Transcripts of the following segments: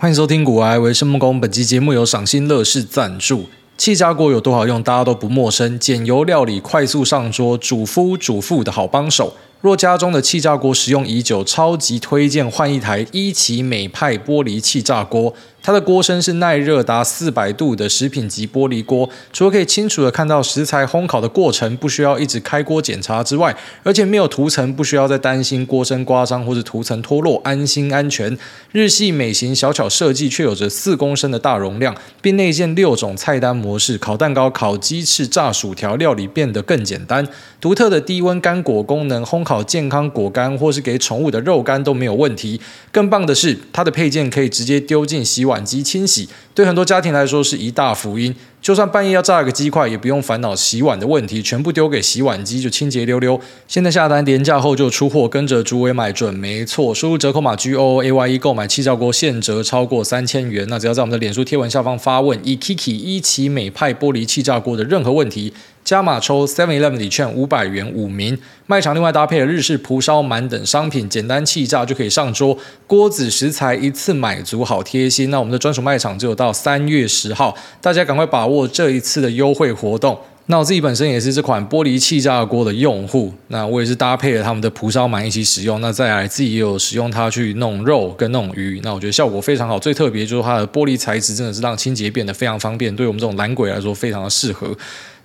欢迎收听《古玩，为生木工》，本期节目由赏心乐事赞助。气炸锅有多好用，大家都不陌生，减油料理快速上桌，主夫主妇的好帮手。若家中的气炸锅使用已久，超级推荐换一台伊奇美派玻璃气炸锅。它的锅身是耐热达四百度的食品级玻璃锅，除了可以清楚的看到食材烘烤的过程，不需要一直开锅检查之外，而且没有涂层，不需要再担心锅身刮伤或者涂层脱落，安心安全。日系美型小巧设计，却有着四公升的大容量，并内建六种菜单模式，烤蛋糕、烤鸡翅、炸薯条，料理变得更简单。独特的低温干果功能，烘烤好健康果干或是给宠物的肉干都没有问题。更棒的是，它的配件可以直接丢进洗碗。机清洗，对很多家庭来说是一大福音。就算半夜要炸个鸡块，也不用烦恼洗碗的问题，全部丢给洗碗机就清洁溜溜。现在下单廉价后就出货，跟着主委买准没错。输入折扣码 G O A Y E 购买气炸锅现折超过三千元。那只要在我们的脸书贴文下方发问以 Kiki 伊奇美派玻璃气炸锅”的任何问题，加码抽 Seven Eleven 礼券五百元五名。卖场另外搭配了日式蒲烧鳗等商品，简单气炸就可以上桌。锅子食材一次买足，好贴心。那我们的专属卖场只有到三月十号，大家赶快把握。握这一次的优惠活动，那我自己本身也是这款玻璃气炸锅的用户，那我也是搭配了他们的蒲烧鳗一起使用，那再来自己也有使用它去弄肉跟弄鱼，那我觉得效果非常好，最特别就是它的玻璃材质真的是让清洁变得非常方便，对我们这种懒鬼来说非常的适合。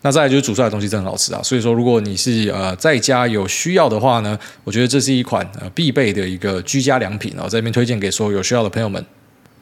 那再来就是煮出来的东西真的很好吃啊，所以说如果你是呃在家有需要的话呢，我觉得这是一款呃必备的一个居家良品啊，在这边推荐给所有有需要的朋友们。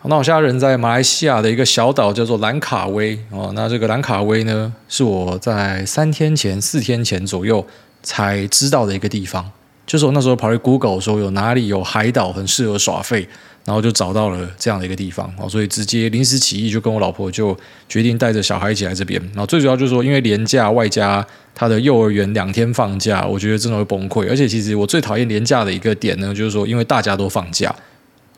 那我现在人在马来西亚的一个小岛，叫做兰卡威哦。那这个兰卡威呢，是我在三天前、四天前左右才知道的一个地方。就是我那时候跑去 Google 说有哪里有海岛很适合耍废，然后就找到了这样的一个地方哦。所以直接临时起意，就跟我老婆就决定带着小孩一起来这边。然后最主要就是说，因为连假外加他的幼儿园两天放假，我觉得真的会崩溃。而且其实我最讨厌连假的一个点呢，就是说因为大家都放假。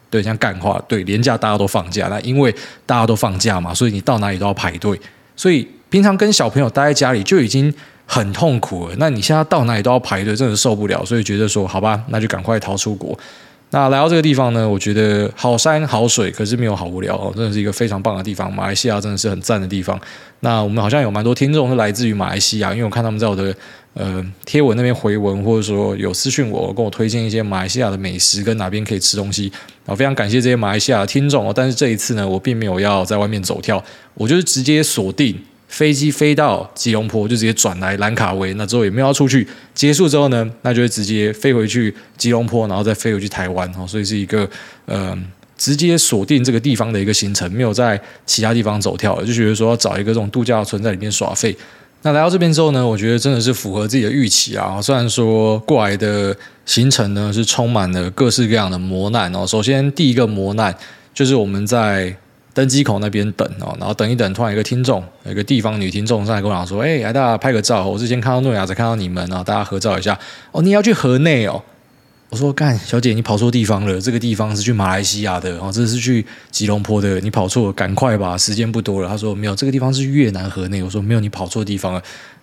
对，像干话，对，连假大家都放假，那因为大家都放假嘛，所以你到哪里都要排队，所以平常跟小朋友待在家里就已经很痛苦了，那你现在到哪里都要排队，真的受不了，所以觉得说，好吧，那就赶快逃出国。那来到这个地方呢，我觉得好山好水，可是没有好无聊哦，真的是一个非常棒的地方。马来西亚真的是很赞的地方。那我们好像有蛮多听众是来自于马来西亚，因为我看他们在我的呃贴文那边回文，或者说有私讯我，跟我推荐一些马来西亚的美食跟哪边可以吃东西。啊，非常感谢这些马来西亚的听众哦。但是这一次呢，我并没有要在外面走跳，我就是直接锁定。飞机飞到吉隆坡，就直接转来兰卡威，那之后也没有要出去。结束之后呢，那就会直接飞回去吉隆坡，然后再飞回去台湾。哦，所以是一个呃，直接锁定这个地方的一个行程，没有在其他地方走跳，就觉得说要找一个这种度假村在里面耍废。那来到这边之后呢，我觉得真的是符合自己的预期啊。虽然说过来的行程呢是充满了各式各样的磨难哦。首先第一个磨难就是我们在。登机口那边等哦，然后等一等，突然一个听众，有一个地方女听众上来跟我讲说：“哎，来大家拍个照。我之前看到诺亚，才看到你们，然后大家合照一下。哦，你要去河内哦？我说干，小姐，你跑错地方了。这个地方是去马来西亚的哦，这是去吉隆坡的，你跑错了，赶快吧，时间不多了。他说没有，这个地方是越南河内。我说没有，你跑错地方了。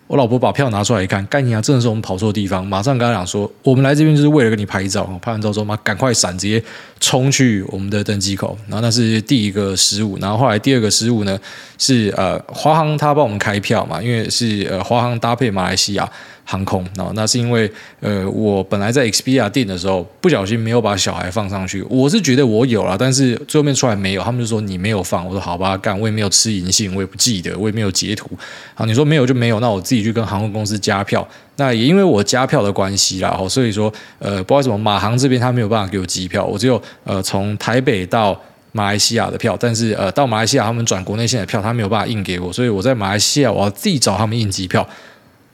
我老婆把票拿出来一看，干你啊，真的是我们跑错地方。马上跟他讲说，我们来这边就是为了跟你拍照。拍完照之后，妈赶快闪，直接冲去我们的登机口。然后那是第一个失误。然后后来第二个失误呢，是呃华航他帮我们开票嘛，因为是呃华航搭配马来西亚。航空。哦，那是因为呃，我本来在 Expedia 订的时候不小心没有把小孩放上去，我是觉得我有了，但是最后面出来没有，他们就说你没有放，我说好吧，干，我也没有吃银杏，我也不记得，我也没有截图，好，你说没有就没有，那我自己去跟航空公司加票，那也因为我加票的关系啦，所以说呃，不知道什么马航这边他没有办法给我机票，我只有呃从台北到马来西亚的票，但是呃到马来西亚他们转国内线的票他没有办法印给我，所以我在马来西亚我要自己找他们印机票。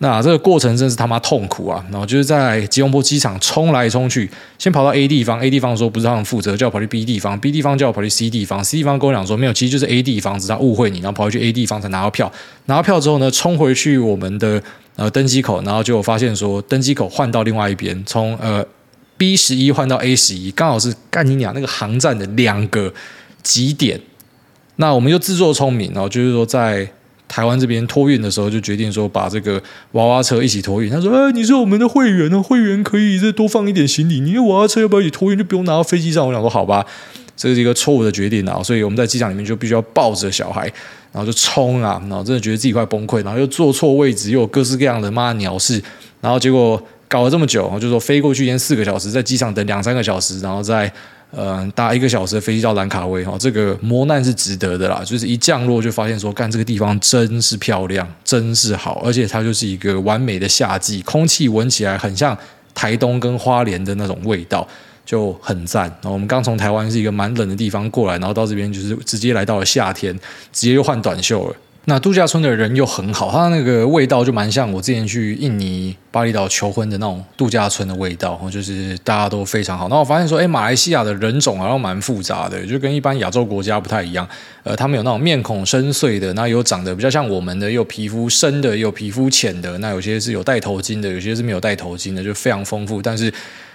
那这个过程真是他妈痛苦啊！然后就是在吉隆坡机场冲来冲去，先跑到 A 地方，A 地方说不是他们负责，叫我跑去 B 地方，B 地方叫我跑去 C 地方，C 地方跟我讲说没有，其实就是 A 地方，只是他误会你，然后跑去 A 地方才拿到票，拿到票之后呢，冲回去我们的呃登机口，然后就发现说登机口换到另外一边，从呃 B 十一换到 A 十一，刚好是干你娘那个航站的两个极点。那我们就自作聪明，然后就是说在。台湾这边托运的时候，就决定说把这个娃娃车一起托运。他说：“哎，你是我们的会员哦，会员可以再多放一点行李。你娃娃车要不要一起托运，就不用拿到飞机上。”我想说：“好吧。”这是一个错误的决定啊！所以我们在机场里面就必须要抱着小孩，然后就冲啊，然后真的觉得自己快崩溃，然后又坐错位置，又有各式各样的妈鸟事，然后结果搞了这么久，然后就说飞过去先四个小时，在机场等两三个小时，然后再呃搭一个小时的飞机到兰卡威，哈，这个磨难是值得的啦！就是一降落就发现说，干这个地方真是漂亮，真是好，而且它就是一个完美的夏季，空气闻起来很像台东跟花莲的那种味道。就很赞。然后我们刚从台湾是一个蛮冷的地方过来，然后到这边就是直接来到了夏天，直接就换短袖了。那度假村的人又很好，他那个味道就蛮像我之前去印尼巴厘岛求婚的那种度假村的味道，就是大家都非常好。然后我发现说，哎，马来西亚的人种好像蛮复杂的，就跟一般亚洲国家不太一样。呃，他们有那种面孔深邃的，那有长得比较像我们的，有皮肤深的，有皮肤浅的，那有些是有戴头巾的，有些是没有戴头巾的，就非常丰富。但是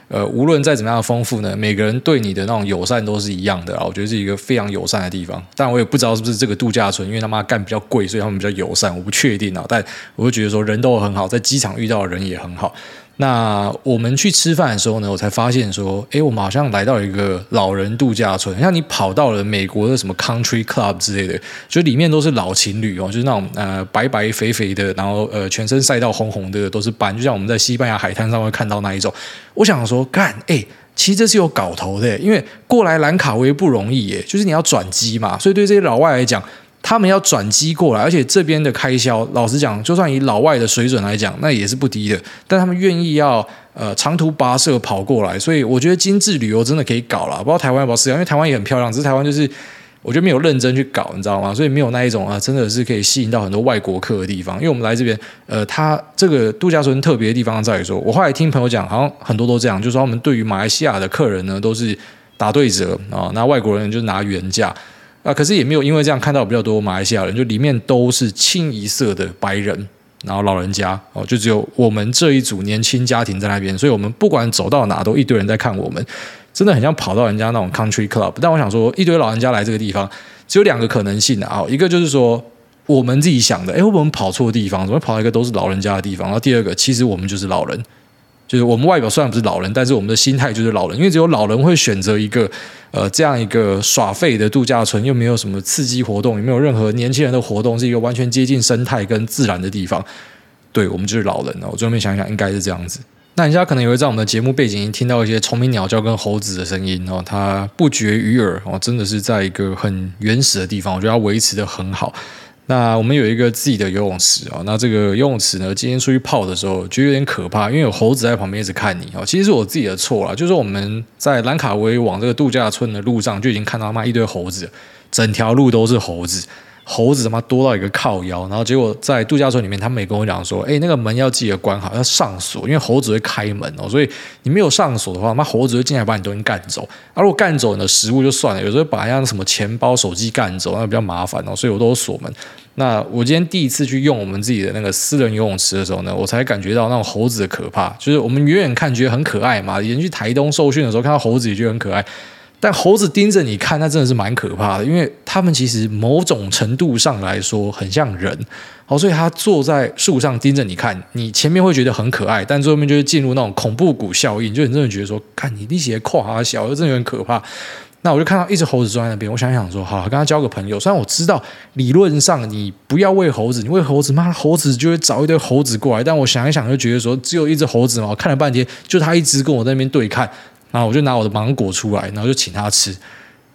呃，无论再怎么样丰富呢，每个人对你的那种友善都是一样的啊。我觉得是一个非常友善的地方。但我也不知道是不是这个度假村，因为他妈干比较贵，所以他们比较友善，我不确定啊。但我就觉得说人都很好，在机场遇到的人也很好。那我们去吃饭的时候呢，我才发现说，诶，我们好像来到一个老人度假村，像你跑到了美国的什么 Country Club 之类的，就里面都是老情侣哦，就是那种呃白白肥肥的，然后呃全身晒到红红的，都是斑，就像我们在西班牙海滩上会看到那一种。我想说，干，诶，其实这是有搞头的，因为过来兰卡威不容易耶，就是你要转机嘛，所以对这些老外来讲。他们要转机过来，而且这边的开销，老实讲，就算以老外的水准来讲，那也是不低的。但他们愿意要呃长途跋涉跑过来，所以我觉得精致旅游真的可以搞了。不知道台湾要不要试，因为台湾也很漂亮，只是台湾就是我觉得没有认真去搞，你知道吗？所以没有那一种啊，真的是可以吸引到很多外国客的地方。因为我们来这边，呃，他这个度假村特别的地方在于说，我后来听朋友讲，好像很多都这样，就是说他们对于马来西亚的客人呢，都是打对折啊，那外国人就拿原价。啊，可是也没有因为这样看到比较多马来西亚人，就里面都是清一色的白人，然后老人家哦，就只有我们这一组年轻家庭在那边，所以我们不管走到哪都一堆人在看我们，真的很像跑到人家那种 country club。但我想说，一堆老人家来这个地方，只有两个可能性啊，一个就是说我们自己想的，哎，会不会跑错地方，怎么跑一个都是老人家的地方？然后第二个，其实我们就是老人。就是我们外表虽然不是老人，但是我们的心态就是老人，因为只有老人会选择一个呃这样一个耍废的度假村，又没有什么刺激活动，也没有任何年轻人的活动，是一个完全接近生态跟自然的地方。对，我们就是老人了。我最后面想想，应该是这样子。那人家可能也会在我们的节目背景音听到一些虫鸣鸟叫跟猴子的声音哦，它不绝于耳哦，真的是在一个很原始的地方，我觉得它维持得很好。那我们有一个自己的游泳池哦，那这个游泳池呢，今天出去泡的时候就有点可怕，因为有猴子在旁边一直看你哦。其实是我自己的错啦，就是我们在兰卡威往这个度假村的路上就已经看到他妈一堆猴子，整条路都是猴子。猴子他妈多到一个靠腰，然后结果在度假村里面，他们也跟我讲说，哎，那个门要记得关好，要上锁，因为猴子会开门哦，所以你没有上锁的话，那猴子会进来把你东西干走。而、啊、如果干走你的食物就算了，有时候把人家什么钱包、手机干走，那比较麻烦哦，所以我都有锁门。那我今天第一次去用我们自己的那个私人游泳池的时候呢，我才感觉到那种猴子的可怕，就是我们远远看觉得很可爱嘛，以前去台东受训的时候看到猴子也觉得很可爱。但猴子盯着你看，那真的是蛮可怕的，因为他们其实某种程度上来说很像人，好，所以他坐在树上盯着你看，你前面会觉得很可爱，但最后面就会进入那种恐怖谷效应，就你真的觉得说，看你力气也跨小，就真的有点可怕。那我就看到一只猴子坐在那边，我想想说，好，跟他交个朋友。虽然我知道理论上你不要喂猴子，你喂猴子，妈猴子就会找一堆猴子过来。但我想一想，就觉得说，只有一只猴子嘛，我看了半天，就他一直跟我在那边对看。然后我就拿我的芒果出来，然后就请他吃，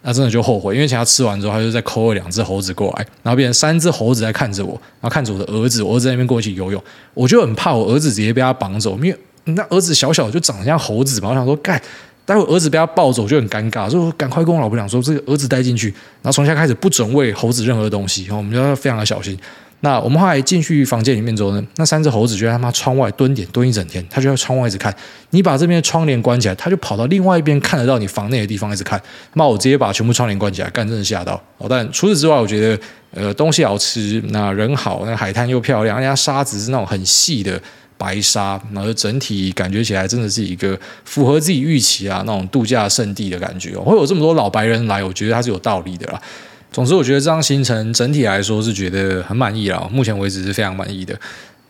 那真的就后悔，因为请他吃完之后，他就再抠了两只猴子过来，然后变成三只猴子在看着我，然后看着我的儿子，我儿子在那边跟我一起游泳，我就很怕我儿子直接被他绑走，因为那儿子小小就长得像猴子嘛，我想说，干，待会儿子被他抱走就很尴尬，所以我赶快跟我老婆讲说，这个儿子带进去，然后从现在开始不准喂猴子任何东西，然后我们就要非常的小心。那我们后来进去房间里面之后呢，那三只猴子就在他妈窗外蹲点蹲一整天，他就在窗外一直看。你把这边的窗帘关起来，他就跑到另外一边看得到你房内的地方一直看。那我直接把全部窗帘关起来，干真的吓到。但除此之外，我觉得呃东西好吃，那人好，那海滩又漂亮，人家沙子是那种很细的白沙，然后整体感觉起来真的是一个符合自己预期啊那种度假胜地的感觉。会有这么多老白人来，我觉得它是有道理的啦。总之，我觉得这趟行程整体来说是觉得很满意了，目前为止是非常满意的。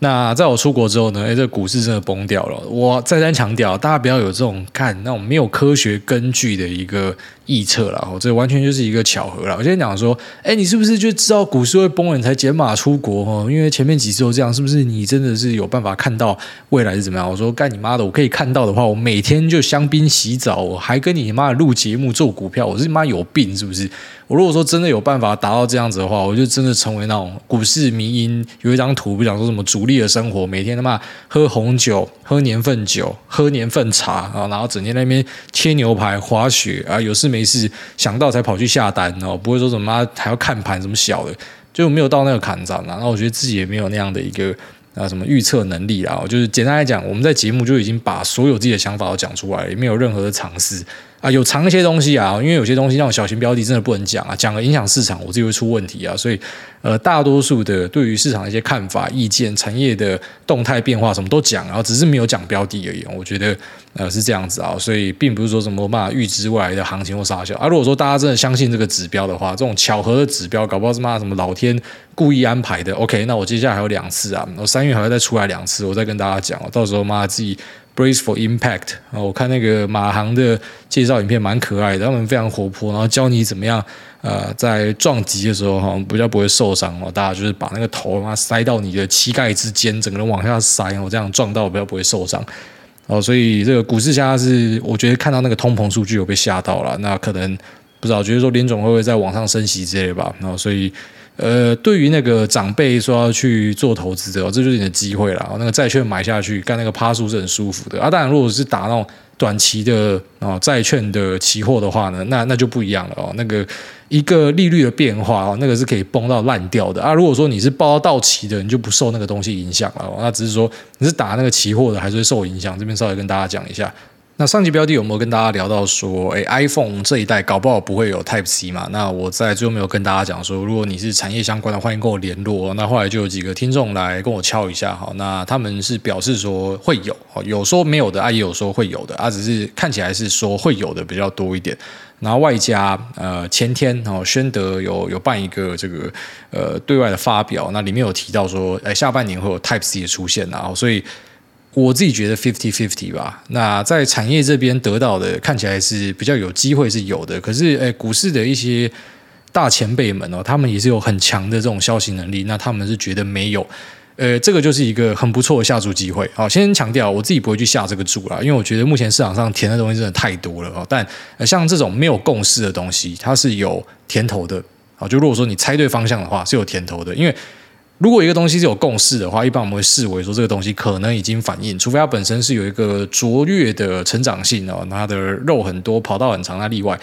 那在我出国之后呢，哎，这股市真的崩掉了。我再三强调，大家不要有这种看那种没有科学根据的一个预测了。哦，这完全就是一个巧合了。我先讲说，哎，你是不是就知道股市会崩了，你才减码出国？哦，因为前面几次都这样，是不是？你真的是有办法看到未来是怎么样？我说，干你妈的！我可以看到的话，我每天就香槟洗澡，我还跟你妈录节目做股票，我是妈有病是不是？我如果说真的有办法达到这样子的话，我就真的成为那种股市迷因。有一张图，不讲说什么主力的生活，每天他妈喝红酒、喝年份酒、喝年份茶啊，然后整天在那边切牛排、滑雪啊，有事没是想到才跑去下单哦，不会说什么还要看盘什么小的，就没有到那个坎上。然后我觉得自己也没有那样的一个啊什么预测能力啊，就是简单来讲，我们在节目就已经把所有自己的想法都讲出来，也没有任何的尝试。啊，有藏一些东西啊，因为有些东西那种小型标的真的不能讲啊，讲了影响市场，我自己会出问题啊，所以呃，大多数的对于市场的一些看法、意见、产业的动态变化什么都讲，然后只是没有讲标的而已。我觉得呃是这样子啊，所以并不是说什么办法预知未来的行情或啥小啊。如果说大家真的相信这个指标的话，这种巧合的指标，搞不好是妈什么老天故意安排的。OK，那我接下来还有两次啊，我三月还会再出来两次，我再跟大家讲，到时候妈自己。Brace for Impact 啊！我看那个马航的介绍影片蛮可爱的，他们非常活泼，然后教你怎么样呃，在撞击的时候哈，比较不会受伤哦。大家就是把那个头啊塞到你的膝盖之间，整个人往下塞哦，这样撞到比较不会受伤哦。所以这个股市现在是我觉得看到那个通膨数据有被吓到了，那可能不知道觉得说联总会不会再往上升息之类的吧？然后所以。呃，对于那个长辈说要去做投资的，这就是你的机会了。那个债券买下去，干那个趴数是很舒服的啊。当然，如果是打那种短期的哦债券的期货的话呢，那那就不一样了哦。那个一个利率的变化哦，那个是可以崩到烂掉的啊。如果说你是抱到到期的，你就不受那个东西影响了。那只是说你是打那个期货的，还是会受影响。这边稍微跟大家讲一下。那上集标的有没有跟大家聊到说，诶，iPhone 这一代搞不好不会有 Type C 嘛？那我在最后没有跟大家讲说，如果你是产业相关的，欢迎跟我联络。那后来就有几个听众来跟我敲一下，哈，那他们是表示说会有，有说没有的，啊，也有说会有的，啊，只是看起来是说会有的比较多一点。然后外加呃前天哦，宣德有有办一个这个呃对外的发表，那里面有提到说，诶，下半年会有 Type C 的出现，然后所以。我自己觉得 fifty fifty 吧。那在产业这边得到的看起来是比较有机会是有的，可是诶，股市的一些大前辈们哦，他们也是有很强的这种消息能力，那他们是觉得没有，呃，这个就是一个很不错的下注机会。好，先强调我自己不会去下这个注啦，因为我觉得目前市场上甜的东西真的太多了哦。但像这种没有共识的东西，它是有甜头的。好，就如果说你猜对方向的话，是有甜头的，因为。如果一个东西是有共识的话，一般我们会视为说这个东西可能已经反映，除非它本身是有一个卓越的成长性哦，那它的肉很多，跑道很长，那例外。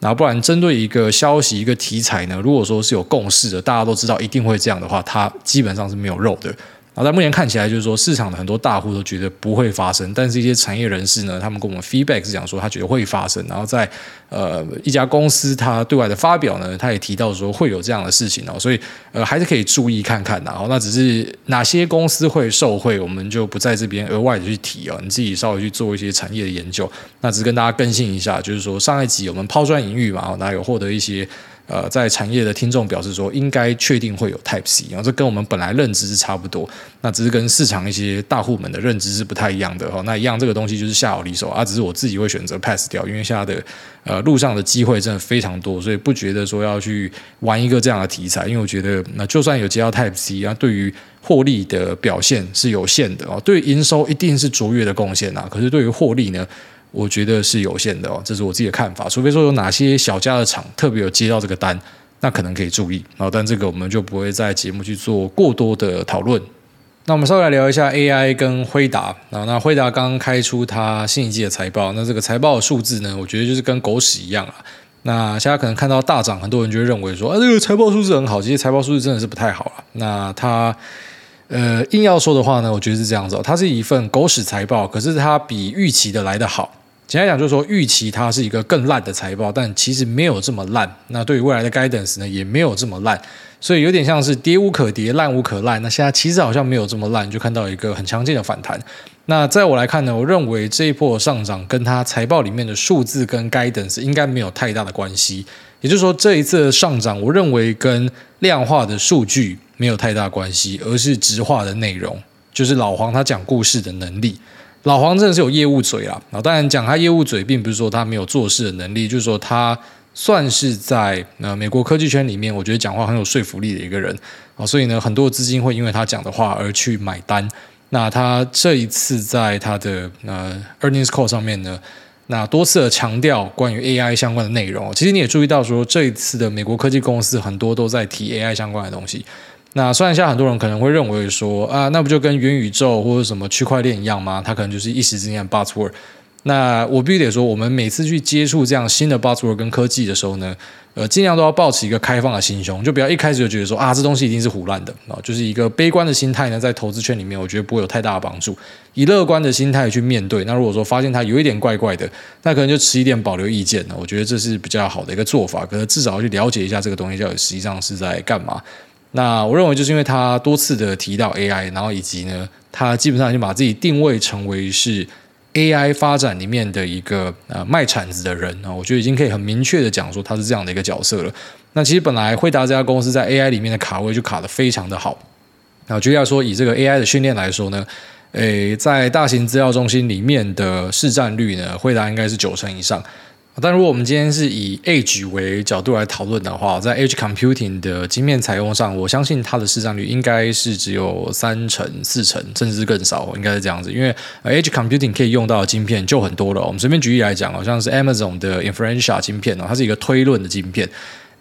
那不然针对一个消息、一个题材呢，如果说是有共识的，大家都知道一定会这样的话，它基本上是没有肉的。然后在目前看起来，就是说市场的很多大户都觉得不会发生，但是一些产业人士呢，他们跟我们 feedback 是讲说他觉得会发生。然后在呃一家公司他对外的发表呢，他也提到说会有这样的事情哦，所以呃还是可以注意看看的。然后那只是哪些公司会受惠，我们就不在这边额外的去提哦，你自己稍微去做一些产业的研究。那只跟大家更新一下，就是说上一集我们抛砖引玉嘛，那有获得一些。呃，在产业的听众表示说，应该确定会有 Type C，然后这跟我们本来认知是差不多，那只是跟市场一些大户们的认知是不太一样的哈。那一样这个东西就是下好离手啊，只是我自己会选择 pass 掉，因为现在的呃路上的机会真的非常多，所以不觉得说要去玩一个这样的题材，因为我觉得那就算有接到 Type C 啊，对于获利的表现是有限的哦，对营收一定是卓越的贡献呐，可是对于获利呢？我觉得是有限的哦，这是我自己的看法。除非说有哪些小家的厂特别有接到这个单，那可能可以注意。啊，但这个我们就不会在节目去做过多的讨论。那我们稍微来聊一下 AI 跟辉达啊。那辉达刚刚开出它新一季的财报，那这个财报的数字呢，我觉得就是跟狗屎一样啊。那现在可能看到大涨，很多人就会认为说啊，这个财报数字很好，其实财报数字真的是不太好啊。那它呃硬要说的话呢，我觉得是这样子哦，它是一份狗屎财报，可是它比预期的来得好。简单讲，就是说预期它是一个更烂的财报，但其实没有这么烂。那对于未来的 guidance 呢，也没有这么烂，所以有点像是跌无可跌，烂无可烂。那现在其实好像没有这么烂，就看到一个很强劲的反弹。那在我来看呢，我认为这一波上涨跟它财报里面的数字跟 guidance 应该没有太大的关系。也就是说，这一次的上涨，我认为跟量化的数据没有太大关系，而是质化的内容。就是老黄他讲故事的能力。老黄真的是有业务嘴啦，啊，当然讲他业务嘴，并不是说他没有做事的能力，就是说他算是在呃美国科技圈里面，我觉得讲话很有说服力的一个人啊，所以呢，很多资金会因为他讲的话而去买单。那他这一次在他的呃 earnings call 上面呢，那多次的强调关于 AI 相关的内容，其实你也注意到说，这一次的美国科技公司很多都在提 AI 相关的东西。那虽然现在很多人可能会认为说啊，那不就跟元宇宙或者什么区块链一样吗？它可能就是一时之间的 buzzword。那我必须得说，我们每次去接触这样新的 buzzword 跟科技的时候呢，呃，尽量都要抱持一个开放的心胸，就不要一开始就觉得说啊，这东西一定是胡乱的啊，就是一个悲观的心态呢，在投资圈里面，我觉得不会有太大的帮助。以乐观的心态去面对，那如果说发现它有一点怪怪的，那可能就持一点保留意见。我觉得这是比较好的一个做法，可是至少要去了解一下这个东西到底实际上是在干嘛。那我认为就是因为他多次的提到 AI，然后以及呢，他基本上就把自己定位成为是 AI 发展里面的一个呃卖铲子的人啊，我觉得已经可以很明确的讲说他是这样的一个角色了。那其实本来惠达这家公司在 AI 里面的卡位就卡得非常的好。那就要说以这个 AI 的训练来说呢，诶，在大型资料中心里面的市占率呢，惠达应该是九成以上。但如果我们今天是以 age 为角度来讨论的话，在 age Computing 的晶片采用上，我相信它的市占率应该是只有三成、四成，甚至是更少，应该是这样子。因为 age Computing 可以用到的晶片就很多了。我们随便举例来讲，好像是 Amazon 的 Inferentia 晶片哦，它是一个推论的晶片。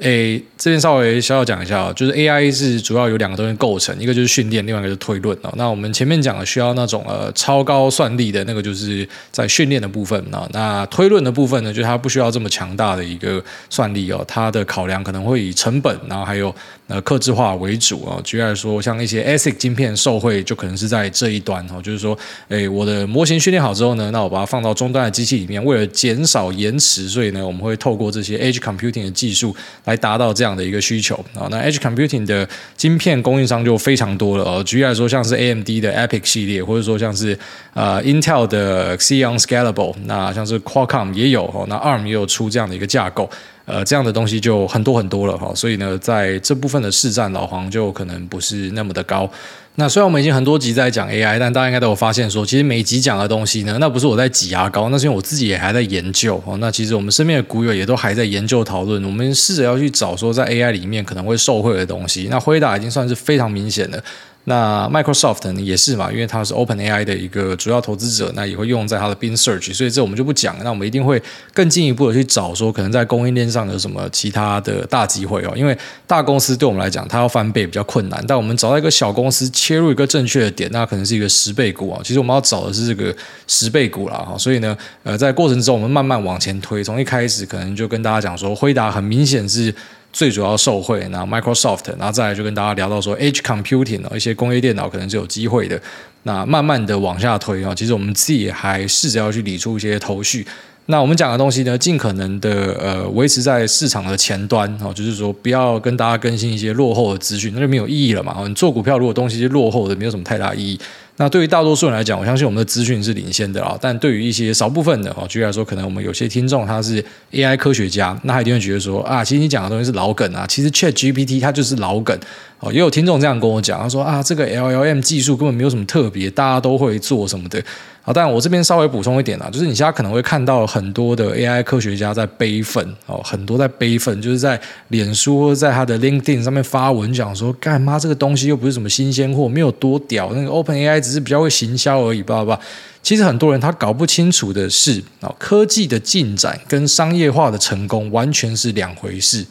诶，这边稍微小小讲一下，就是 AI 是主要有两个东西构成，一个就是训练，另外一个就是推论哦。那我们前面讲的需要那种呃超高算力的那个，就是在训练的部分啊。那推论的部分呢，就是它不需要这么强大的一个算力哦，它的考量可能会以成本，然后还有。呃，克制化为主啊，举例来说，像一些 ASIC 晶片受惠，就可能是在这一端哦，就是说，诶，我的模型训练好之后呢，那我把它放到终端的机器里面，为了减少延迟，所以呢，我们会透过这些 Edge Computing 的技术来达到这样的一个需求啊。那 Edge Computing 的晶片供应商就非常多了哦，举例来说，像是 AMD 的 EPIC 系列，或者说像是呃 Intel 的 Xeon Scalable，那像是 Qualcomm 也有哦，那 ARM 也有出这样的一个架构。呃，这样的东西就很多很多了哈，所以呢，在这部分的市占，老黄就可能不是那么的高。那虽然我们已经很多集在讲 AI，但大家应该都有发现说，其实每集讲的东西呢，那不是我在挤牙膏，那是因为我自己也还在研究哦。那其实我们身边的股友也都还在研究讨论，我们试着要去找说在 AI 里面可能会受惠的东西。那辉达已经算是非常明显的。那 Microsoft 也是嘛，因为它是 OpenAI 的一个主要投资者，那也会用在它的 Bing Search，所以这我们就不讲。那我们一定会更进一步的去找说，可能在供应链上有什么其他的大机会哦。因为大公司对我们来讲，它要翻倍比较困难，但我们找到一个小公司切入一个正确的点，那可能是一个十倍股啊。其实我们要找的是这个十倍股啦。哈。所以呢，呃，在过程中我们慢慢往前推，从一开始可能就跟大家讲说，辉达很明显是。最主要受惠，那 Microsoft，然后再来就跟大家聊到说，Edge Computing 一些工业电脑可能是有机会的。那慢慢的往下推啊，其实我们自己还试着要去理出一些头绪。那我们讲的东西呢，尽可能的呃维持在市场的前端哦，就是说不要跟大家更新一些落后的资讯，那就没有意义了嘛。你做股票如果东西是落后的，没有什么太大意义。那对于大多数人来讲，我相信我们的资讯是领先的啊。但对于一些少部分的哦，举例来说，可能我们有些听众他是 AI 科学家，那他一定会觉得说啊，其实你讲的东西是老梗啊。其实 ChatGPT 它就是老梗哦。也有听众这样跟我讲，他说啊，这个 LLM 技术根本没有什么特别，大家都会做什么的。好，但我这边稍微补充一点啊，就是你现在可能会看到很多的 AI 科学家在悲愤哦，很多在悲愤，就是在脸书在他的 LinkedIn 上面发文讲说，干妈这个东西又不是什么新鲜货，没有多屌，那个 OpenAI 只是比较会行销而已，吧吧。其实很多人他搞不清楚的是啊，科技的进展跟商业化的成功完全是两回事。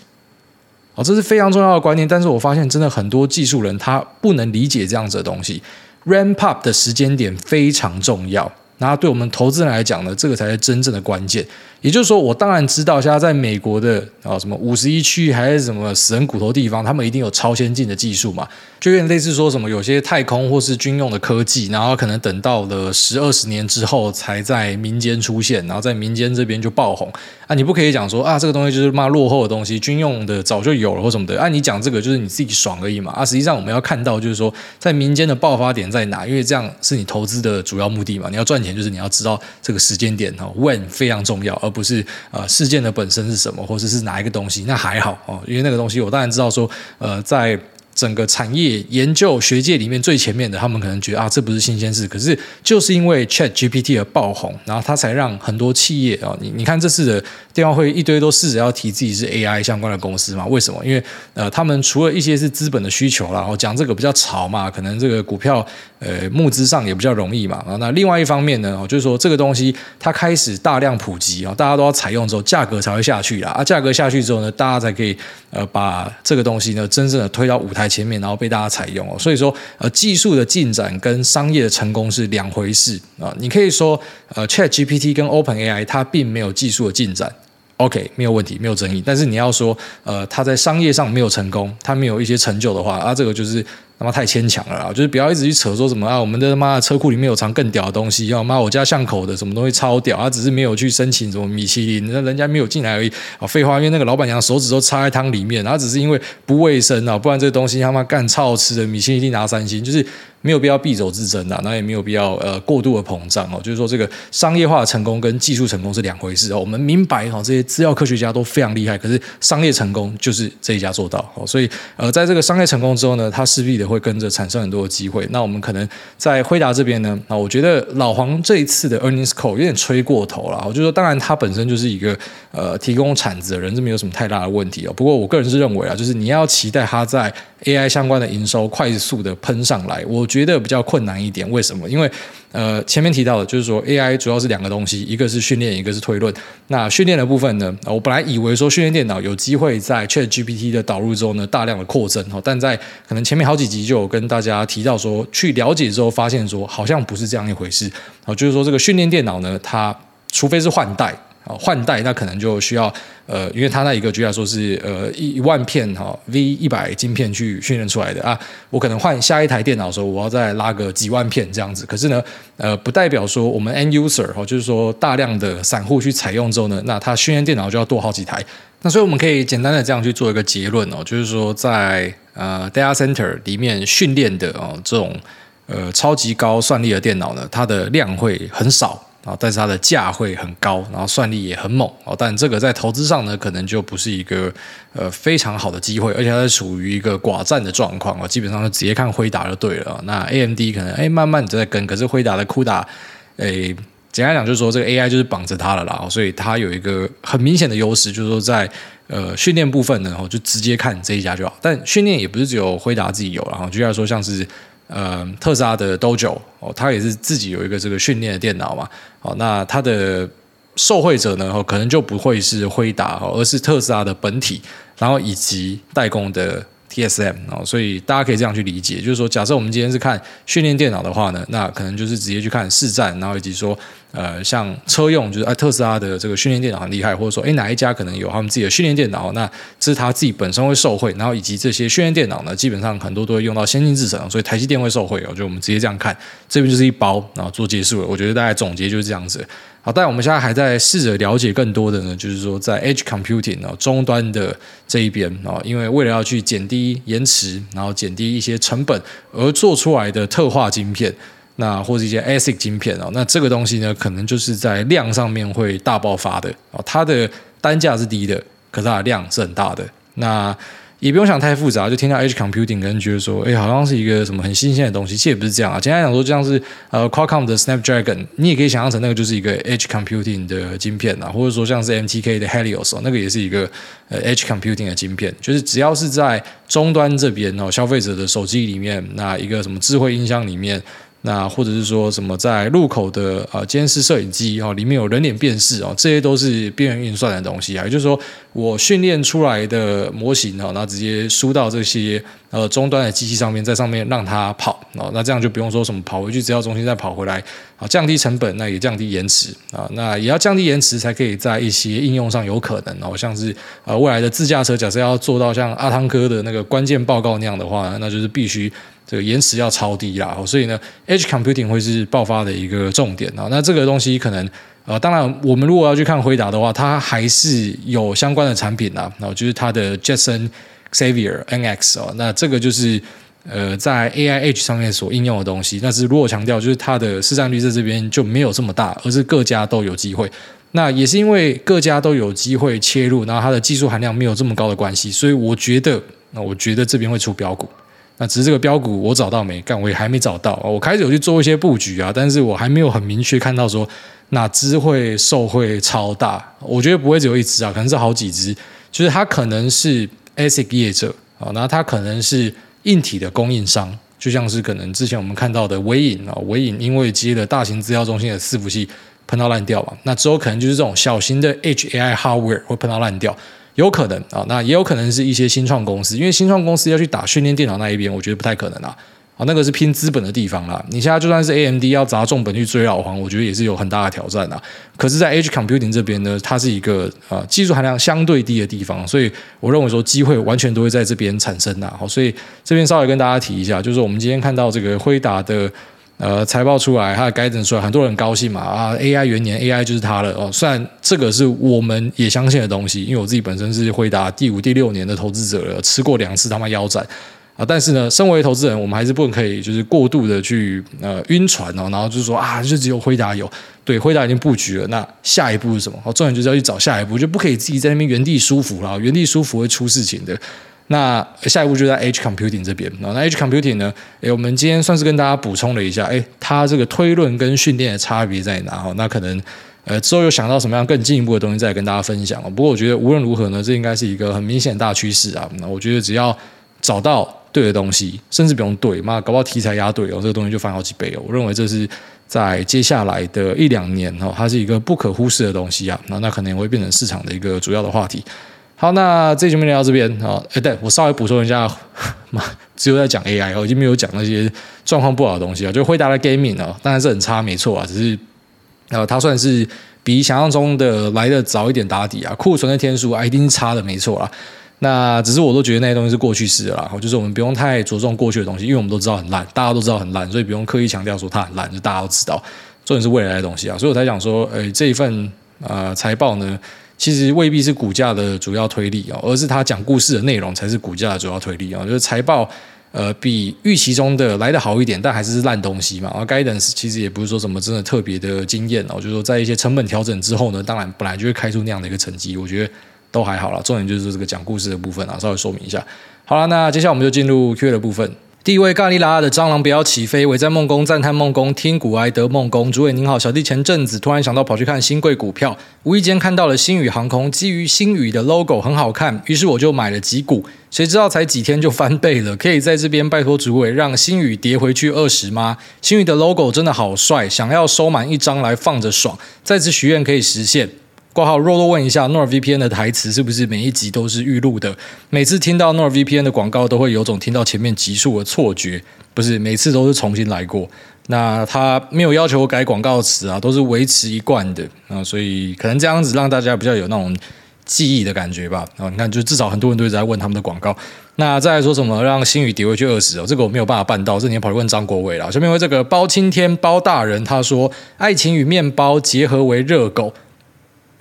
哦，这是非常重要的观念，但是我发现真的很多技术人他不能理解这样子的东西。Ramp up 的时间点非常重要，那对我们投资人来讲呢，这个才是真正的关键。也就是说，我当然知道，现在在美国的啊，什么五十一区还是什么死人骨头地方，他们一定有超先进的技术嘛，就有点类似说什么有些太空或是军用的科技，然后可能等到了十二十年之后才在民间出现，然后在民间这边就爆红啊！你不可以讲说啊，这个东西就是骂落后的东西，军用的早就有了或什么的啊！你讲这个就是你自己爽而已嘛啊！实际上我们要看到就是说，在民间的爆发点在哪，因为这样是你投资的主要目的嘛。你要赚钱，就是你要知道这个时间点哦，when 非常重要，而不是呃事件的本身是什么，或者是哪一个东西，那还好哦，因为那个东西我当然知道说，呃，在整个产业研究学界里面最前面的，他们可能觉得啊，这不是新鲜事。可是就是因为 Chat GPT 的爆红，然后它才让很多企业啊，你你看这次的电话会一堆都试着要提自己是 AI 相关的公司嘛？为什么？因为呃，他们除了一些是资本的需求啦，然后讲这个比较潮嘛，可能这个股票呃募资上也比较容易嘛。那另外一方面呢，就是说这个东西它开始大量普及啊，大家都要采用之后，价格才会下去啦。啊，价格下去之后呢，大家才可以呃把这个东西呢真正的推到舞台前面，然后被大家采用哦。所以说呃，技术的进展跟商业的成功是两回事啊。你可以说呃，Chat GPT 跟 Open AI 它并没有技术的进展。OK，没有问题，没有争议。但是你要说，呃，他在商业上没有成功，他没有一些成就的话，啊，这个就是他妈太牵强了啦。就是不要一直去扯说什么啊，我们的妈的车库里面有藏更屌的东西，要妈我家巷口的什么东西超屌，他只是没有去申请什么米其林，那人家没有进来而已。啊，废话，因为那个老板娘手指都插在汤里面，然后只是因为不卫生啊，不然这个东西他妈干超好吃的，米其林一定拿三星，就是。没有必要敝帚自珍的，那也没有必要呃过度的膨胀哦。就是说，这个商业化的成功跟技术成功是两回事哦。我们明白哈，这些资料科学家都非常厉害，可是商业成功就是这一家做到哦。所以呃，在这个商业成功之后呢，它势必的会跟着产生很多的机会。那我们可能在辉达这边呢，啊，我觉得老黄这一次的 earnings call 有点吹过头了。我就说，当然他本身就是一个呃提供产值的人，这没有什么太大的问题哦。不过我个人是认为啊，就是你要期待它在 AI 相关的营收快速的喷上来，我觉得比较困难一点。为什么？因为呃，前面提到的，就是说 AI 主要是两个东西，一个是训练，一个是推论。那训练的部分呢，我本来以为说训练电脑有机会在 ChatGPT 的导入之后呢，大量的扩增。但在可能前面好几集就有跟大家提到说，去了解之后发现说，好像不是这样一回事。就是说这个训练电脑呢，它除非是换代。换代那可能就需要呃，因为它那一个举例说是呃一万片哈 V 一百晶片去训练出来的啊，我可能换下一台电脑的时候，我要再拉个几万片这样子。可是呢，呃，不代表说我们 end user 哈，就是说大量的散户去采用之后呢，那它训练电脑就要多好几台。那所以我们可以简单的这样去做一个结论哦，就是说在呃 data center 里面训练的哦这种呃超级高算力的电脑呢，它的量会很少。啊，但是它的价会很高，然后算力也很猛哦。但这个在投资上呢，可能就不是一个呃非常好的机会，而且它是属于一个寡占的状况哦。基本上就直接看辉达就对了。那 AMD 可能哎慢慢在跟，可是辉达的 CUDA，诶，简单讲就是说这个 AI 就是绑着它了啦，所以它有一个很明显的优势，就是说在呃训练部分呢，就直接看这一家就好。但训练也不是只有辉达自己有，然后就要说像是。呃，特斯拉的 Dojo 哦，它也是自己有一个这个训练的电脑嘛，哦，那它的受惠者呢，可能就不会是辉达哦，而是特斯拉的本体，然后以及代工的。TSM 哦，所以大家可以这样去理解，就是说，假设我们今天是看训练电脑的话呢，那可能就是直接去看市站，然后以及说，呃，像车用，就是哎，特斯拉的这个训练电脑很厉害，或者说，哎，哪一家可能有他们自己的训练电脑，那这是他自己本身会受惠，然后以及这些训练电脑呢，基本上很多都会用到先进制程，所以台积电会受惠哦，就我们直接这样看，这边就是一包，然后做结束了，我觉得大概总结就是这样子。好，但我们现在还在试着了解更多的呢，就是说在 Edge Computing 哦，终端的这一边哦，因为为了要去减低延迟，然后减低一些成本而做出来的特化晶片，那或者一些 ASIC 晶片哦，那这个东西呢，可能就是在量上面会大爆发的哦，它的单价是低的，可是它的量是很大的，那。也不用想太复杂，就听到 Edge Computing，跟人觉得说，哎，好像是一个什么很新鲜的东西。其实也不是这样啊。简单讲说，就像是呃 Qualcomm 的 Snapdragon，你也可以想象成那个就是一个 Edge Computing 的晶片啊，或者说像是 MTK 的 Helios，那个也是一个呃 Edge Computing 的晶片。就是只要是在终端这边哦，消费者的手机里面，那一个什么智慧音箱里面。那或者是说什么在路口的呃监视摄影机哦，里面有人脸辨识哦，这些都是边缘运算的东西啊。也就是说，我训练出来的模型哦，那直接输到这些呃终端的机器上面，在上面让它跑哦，那这样就不用说什么跑回去资料中心再跑回来啊，降低成本，那也降低延迟啊，那也要降低延迟才可以在一些应用上有可能哦，像是呃未来的自驾车，假设要做到像阿汤哥的那个关键报告那样的话，那就是必须。这个延迟要超低啦，所以呢，Edge Computing 会是爆发的一个重点啊。那这个东西可能，呃，当然，我们如果要去看回答的话，它还是有相关的产品啊，然后就是它的 Jetson Xavier NX 哦，那这个就是呃在 AI Edge 上面所应用的东西。但是如果强调，就是它的市占率在这边就没有这么大，而是各家都有机会。那也是因为各家都有机会切入，然后它的技术含量没有这么高的关系，所以我觉得，那我觉得这边会出标股。那只是这个标股我找到没？干我也还没找到。我开始有去做一些布局啊，但是我还没有很明确看到说哪只会受惠超大。我觉得不会只有一只啊，可能是好几只。就是它可能是 ASIC 业者啊，那它可能是硬体的供应商，就像是可能之前我们看到的微影啊，纬颖因为接了大型资料中心的伺服器喷到烂掉嘛，那之后可能就是这种小型的 Edge AI hardware 会喷到烂掉。有可能啊，那也有可能是一些新创公司，因为新创公司要去打训练电脑那一边，我觉得不太可能啊。啊，那个是拼资本的地方啦。你现在就算是 AMD 要砸重本去追老黄，我觉得也是有很大的挑战啊。可是，在 Edge Computing 这边呢，它是一个啊技术含量相对低的地方，所以我认为说机会完全都会在这边产生的。好，所以这边稍微跟大家提一下，就是我们今天看到这个辉达的。呃，财报出来，它的盖章出来，很多人很高兴嘛啊，AI 元年，AI 就是它了哦。虽然这个是我们也相信的东西，因为我自己本身是辉达第五、第六年的投资者了，吃过两次他妈腰斩啊。但是呢，身为投资人，我们还是不能可以就是过度的去呃晕船哦，然后就是说啊，就只有辉达有，对，辉达已经布局了，那下一步是什么？哦，重点就是要去找下一步，就不可以自己在那边原地舒服了，原地舒服会出事情的。那下一步就在 H Computing 这边，那 H Computing 呢？诶，我们今天算是跟大家补充了一下，诶，它这个推论跟训练的差别在哪？哈，那可能呃之后有想到什么样更进一步的东西再跟大家分享。不过我觉得无论如何呢，这应该是一个很明显的大趋势啊。那我觉得只要找到对的东西，甚至不用对，妈搞不好题材压对哦，这个东西就翻好几倍哦。我认为这是在接下来的一两年哦，它是一个不可忽视的东西啊。那那可能也会变成市场的一个主要的话题。好，那这节目聊到这边啊，哎，对我稍微补充一下，妈，只有在讲 AI，我已经没有讲那些状况不好的东西啊，就辉达的 gaming 啊，当然是很差，没错啊，只是呃，它算是比想象中的来得早一点打底啊，库存的天数啊，一定是差的，没错啊。那只是我都觉得那些东西是过去式的啦，就是我们不用太着重过去的东西，因为我们都知道很烂，大家都知道很烂，所以不用刻意强调说它很烂，就大家都知道，重点是未来的东西啊，所以我才想说，哎，这一份呃财报呢。其实未必是股价的主要推力啊，而是他讲故事的内容才是股价的主要推力啊。就是财报，呃，比预期中的来得好一点，但还是烂东西嘛。而 Guidance 其实也不是说什么真的特别的惊艳哦，就是说在一些成本调整之后呢，当然本来就会开出那样的一个成绩，我觉得都还好了。重点就是这个讲故事的部分啊，稍微说明一下。好了，那接下来我们就进入 Q 的部分。第一位咖喱拉拉的蟑螂不要起飞，伟在梦工赞叹梦工听古埃德梦工。主委您好，小弟前阵子突然想到跑去看新贵股票，无意间看到了星宇航空，基于星宇的 logo 很好看，于是我就买了几股，谁知道才几天就翻倍了。可以在这边拜托主委让星宇跌回去二十吗？星宇的 logo 真的好帅，想要收满一张来放着爽，再次许愿可以实现。挂号弱弱问一下，NordVPN 的台词是不是每一集都是预录的？每次听到 NordVPN 的广告，都会有种听到前面集数的错觉。不是，每次都是重新来过。那他没有要求我改广告词啊，都是维持一贯的啊，所以可能这样子让大家比较有那种记忆的感觉吧。啊，你看，就至少很多人都一直在问他们的广告。那再来说什么让星宇跌回去二十哦，这个我没有办法办到，这你要跑去问张国伟了。下面为这个包青天包大人，他说：爱情与面包结合为热狗。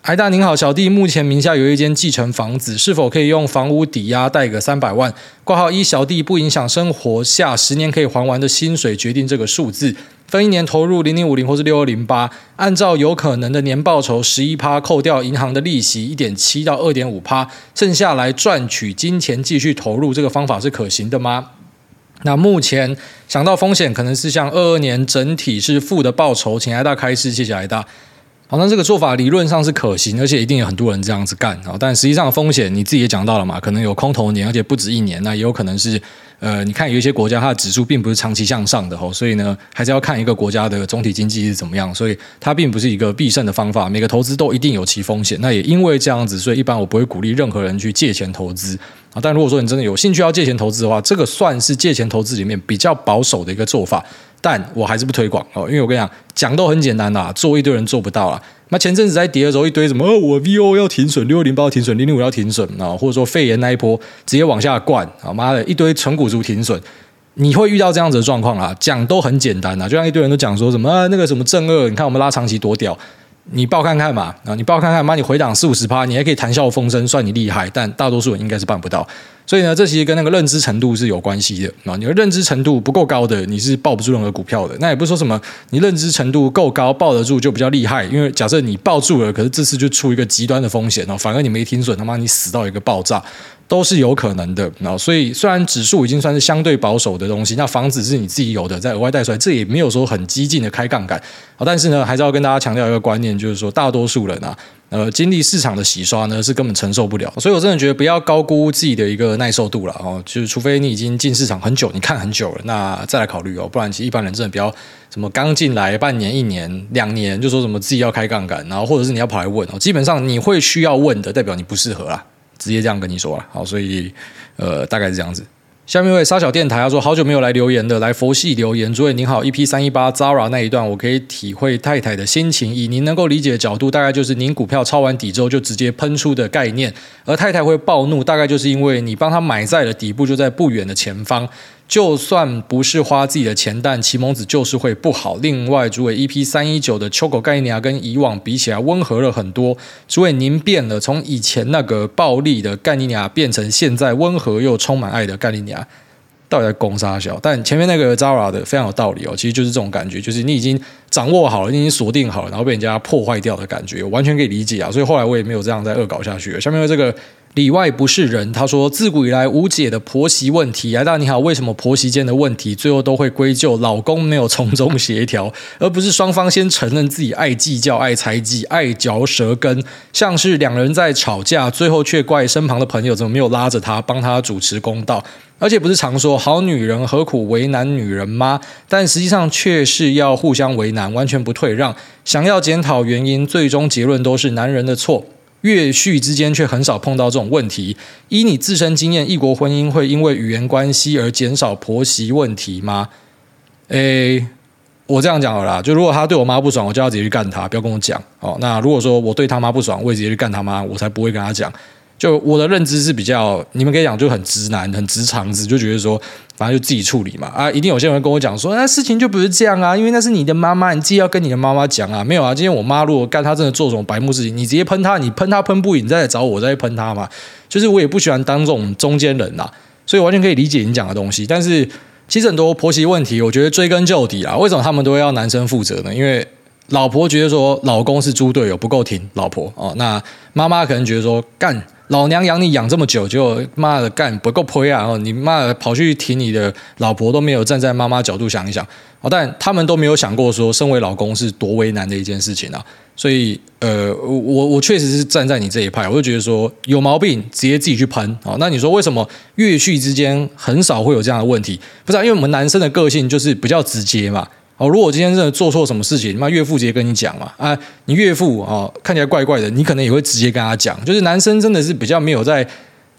艾大您好，小弟目前名下有一间继承房子，是否可以用房屋抵押贷个三百万？挂号一小弟不影响生活下十年可以还完的薪水决定这个数字，分一年投入零零五零或是六二零八，按照有可能的年报酬十一趴，扣掉银行的利息一点七到二点五趴，剩下来赚取金钱继续投入，这个方法是可行的吗？那目前想到风险可能是像二二年整体是负的报酬，请艾大开示，谢谢艾大。好，那这个做法理论上是可行，而且一定有很多人这样子干啊。但实际上风险你自己也讲到了嘛，可能有空头年，而且不止一年。那也有可能是，呃，你看有一些国家它的指数并不是长期向上的哦，所以呢，还是要看一个国家的总体经济是怎么样。所以它并不是一个必胜的方法，每个投资都一定有其风险。那也因为这样子，所以一般我不会鼓励任何人去借钱投资啊。但如果说你真的有兴趣要借钱投资的话，这个算是借钱投资里面比较保守的一个做法。但我还是不推广哦，因为我跟你讲，讲都很简单啦，做一堆人做不到啦。那前阵子在跌的时候，一堆什么，哦、我 VO 要停损，六六零八要停损，零零五要停损啊，或者说肺炎那一波直接往下灌啊，妈的一堆纯股族停损，你会遇到这样子的状况啊？讲都很简单啊，就像一堆人都讲说什么啊，那个什么正二，你看我们拉长期多屌，你报看看嘛啊，你报看看，妈你回档四五十趴，你还可以谈笑风生，算你厉害，但大多数人应该是办不到。所以呢，这其实跟那个认知程度是有关系的啊。你的认知程度不够高的，你是抱不住任何股票的。那也不是说什么你认知程度够高，抱得住就比较厉害。因为假设你抱住了，可是这次就出一个极端的风险哦，反而你没停损，他妈你死到一个爆炸。都是有可能的，所以虽然指数已经算是相对保守的东西，那房子是你自己有的，再额外贷出来，这也没有说很激进的开杠杆，但是呢，还是要跟大家强调一个观念，就是说大多数人啊，呃，经历市场的洗刷呢，是根本承受不了，所以我真的觉得不要高估自己的一个耐受度了哦，就是除非你已经进市场很久，你看很久了，那再来考虑哦，不然其实一般人真的不要什么刚进来半年、一年、两年就说什么自己要开杠杆，然后或者是你要跑来问哦，基本上你会需要问的，代表你不适合啦。直接这样跟你说了，好，所以呃，大概是这样子。下面一位沙小电台他说，好久没有来留言的，来佛系留言。诸位您好，EP 三一八 Zara 那一段，我可以体会太太的心情。以您能够理解的角度，大概就是您股票抄完底之后就直接喷出的概念，而太太会暴怒，大概就是因为你帮她买在了底部，就在不远的前方。就算不是花自己的钱，但奇蒙子就是会不好。另外，主委 EP 三一九的秋狗概念啊，跟以往比起来温和了很多。主委您变了，从以前那个暴力的概念啊，变成现在温和又充满爱的概念啊，到底在攻杀小？但前面那个 Zara 的非常有道理哦，其实就是这种感觉，就是你已经掌握好了，你已经锁定好了，然后被人家破坏掉的感觉，完全可以理解啊。所以后来我也没有这样再恶搞下去了。下面的这个。里外不是人。他说，自古以来无解的婆媳问题。来大你好，为什么婆媳间的问题最后都会归咎老公没有从中协调，而不是双方先承认自己爱计较、爱猜忌、爱嚼舌根？像是两人在吵架，最后却怪身旁的朋友怎么没有拉着他帮他主持公道？而且不是常说好女人何苦为难女人吗？但实际上却是要互相为难，完全不退让。想要检讨原因，最终结论都是男人的错。越序之间却很少碰到这种问题。依你自身经验，异国婚姻会因为语言关系而减少婆媳问题吗？诶，我这样讲好了啦，就如果他对我妈不爽，我就要直接去干他，不要跟我讲哦。那如果说我对他妈不爽，我也直接去干他妈，我才不会跟他讲。就我的认知是比较，你们可以讲就很直男、很直肠子，就觉得说，反正就自己处理嘛。啊，一定有些人跟我讲说，那事情就不是这样啊，因为那是你的妈妈，你自己要跟你的妈妈讲啊。没有啊，今天我妈如果干她真的做什么白目事情，你直接喷她，你喷她喷不赢，你再来找我再喷她嘛。就是我也不喜欢当这种中间人呐，所以完全可以理解你讲的东西。但是其实很多婆媳问题，我觉得追根究底啊，为什么他们都要男生负责呢？因为老婆觉得说老公是猪队友，不够挺老婆哦。那妈妈可能觉得说干。老娘养你养这么久，就妈的干不够亏啊！你妈的跑去挺你的老婆，都没有站在妈妈角度想一想。但他们都没有想过说，身为老公是多为难的一件事情啊。所以，呃，我我确实是站在你这一派，我就觉得说有毛病直接自己去喷。那你说为什么越续之间很少会有这样的问题？不是啊，因为我们男生的个性就是比较直接嘛。哦，如果我今天真的做错什么事情，那岳父直接跟你讲嘛，啊，你岳父哦看起来怪怪的，你可能也会直接跟他讲。就是男生真的是比较没有在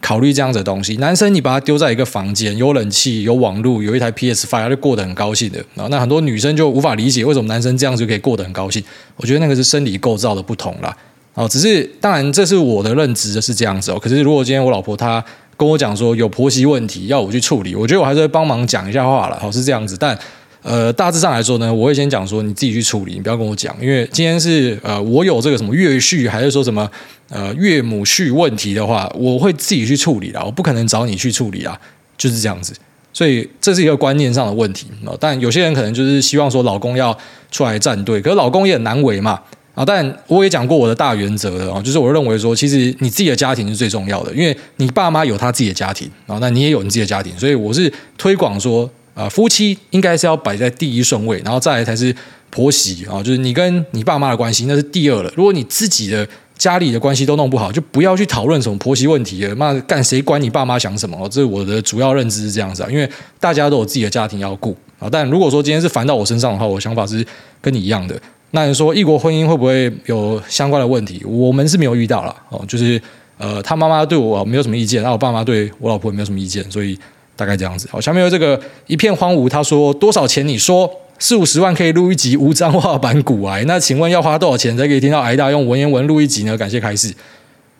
考虑这样子的东西。男生你把他丢在一个房间，有冷气、有网络、有一台 PS5，他就过得很高兴的。那很多女生就无法理解为什么男生这样子就可以过得很高兴。我觉得那个是生理构造的不同啦。哦，只是当然这是我的认知是这样子哦。可是如果今天我老婆她跟我讲说有婆媳问题要我去处理，我觉得我还是会帮忙讲一下话了。好，是这样子，但。呃，大致上来说呢，我会先讲说你自己去处理，你不要跟我讲，因为今天是呃我有这个什么岳婿，还是说什么呃岳母婿问题的话，我会自己去处理啦，我不可能找你去处理啊，就是这样子。所以这是一个观念上的问题。但有些人可能就是希望说老公要出来站队，可是老公也很难为嘛啊。但我也讲过我的大原则的啊，就是我认为说，其实你自己的家庭是最重要的，因为你爸妈有他自己的家庭啊，那你也有你自己的家庭，所以我是推广说。啊，夫妻应该是要摆在第一顺位，然后再来才是婆媳啊，就是你跟你爸妈的关系那是第二了。如果你自己的家里的关系都弄不好，就不要去讨论什么婆媳问题了。妈干谁管你爸妈想什么？这是我的主要认知是这样子啊，因为大家都有自己的家庭要顾啊。但如果说今天是烦到我身上的话，我想法是跟你一样的。那你说异国婚姻会不会有相关的问题？我们是没有遇到了哦，就是呃，他妈妈对我没有什么意见，那我爸妈对我老婆也没有什么意见，所以。大概这样子，好，下面有这个一片荒芜。他说多少钱？你说四五十万可以录一集无脏话版股癌？那请问要花多少钱才可以听到癌大用文言文录一集呢？感谢开始，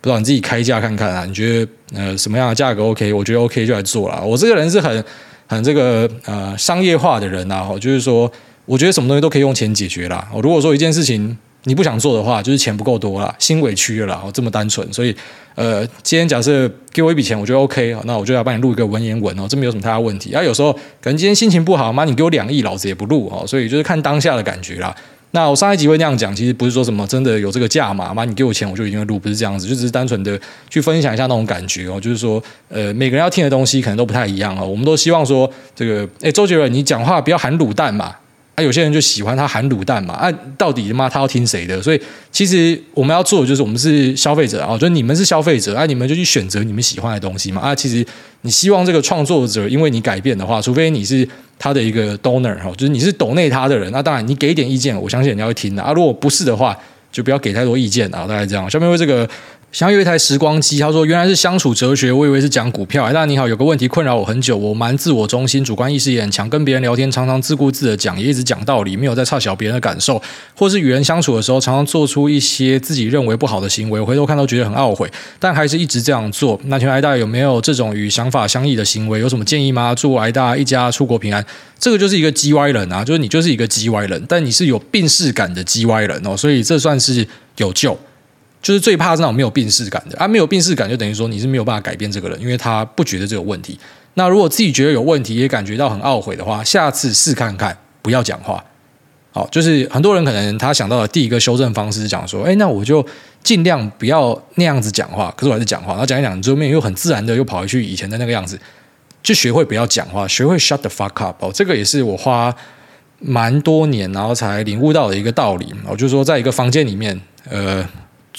不知道你自己开价看看啊？你觉得呃什么样的价格 OK？我觉得 OK 就来做了。我这个人是很很这个呃商业化的人呐，就是说我觉得什么东西都可以用钱解决啦。如果说一件事情你不想做的话，就是钱不够多了，心委屈了，哦，这么单纯。所以，呃，今天假设给我一笔钱，我觉得 OK，那我就要帮你录一个文言文哦，这没有什么太大问题。啊，有时候可能今天心情不好，妈，你给我两亿，老子也不录哦。所以就是看当下的感觉啦。那我上一集会那样讲，其实不是说什么真的有这个价码，妈，你给我钱，我就一定会录，不是这样子，就只是单纯的去分享一下那种感觉哦。就是说，呃，每个人要听的东西可能都不太一样哦。我们都希望说，这个，哎，周杰伦，你讲话不要含卤蛋嘛。啊，有些人就喜欢他含卤蛋嘛，啊，到底他妈他要听谁的？所以其实我们要做的就是我们是消费者啊，就是你们是消费者，啊，你们就去选择你们喜欢的东西嘛。啊，其实你希望这个创作者因为你改变的话，除非你是他的一个 donor 哈，就是你是懂内他的人，那当然你给一点意见，我相信人家会听的啊。如果不是的话，就不要给太多意见啊，大概这样。下面为这个。想有一台时光机，他说原来是相处哲学，我以为是讲股票。哎，大家你好，有个问题困扰我很久，我蛮自我中心，主观意识也很强，跟别人聊天常常自顾自的讲，也一直讲道理，没有在差小别人的感受，或是与人相处的时候，常常做出一些自己认为不好的行为，回头看都觉得很懊悔，但还是一直这样做。那请问，大家有没有这种与想法相异的行为？有什么建议吗？祝大一家出国平安。这个就是一个 G Y 人啊，就是你就是一个 G Y 人，但你是有病识感的 G Y 人哦，所以这算是有救。就是最怕这种没有病识感的啊，没有病识感就等于说你是没有办法改变这个人，因为他不觉得这有问题。那如果自己觉得有问题，也感觉到很懊悔的话，下次试看看，不要讲话。好，就是很多人可能他想到的第一个修正方式是讲说，哎，那我就尽量不要那样子讲话。可是我还是讲话，然后讲一讲，之后面又很自然的又跑回去以前的那个样子，就学会不要讲话，学会 shut the fuck up。哦，这个也是我花蛮多年然后才领悟到的一个道理。我就是说，在一个房间里面，呃。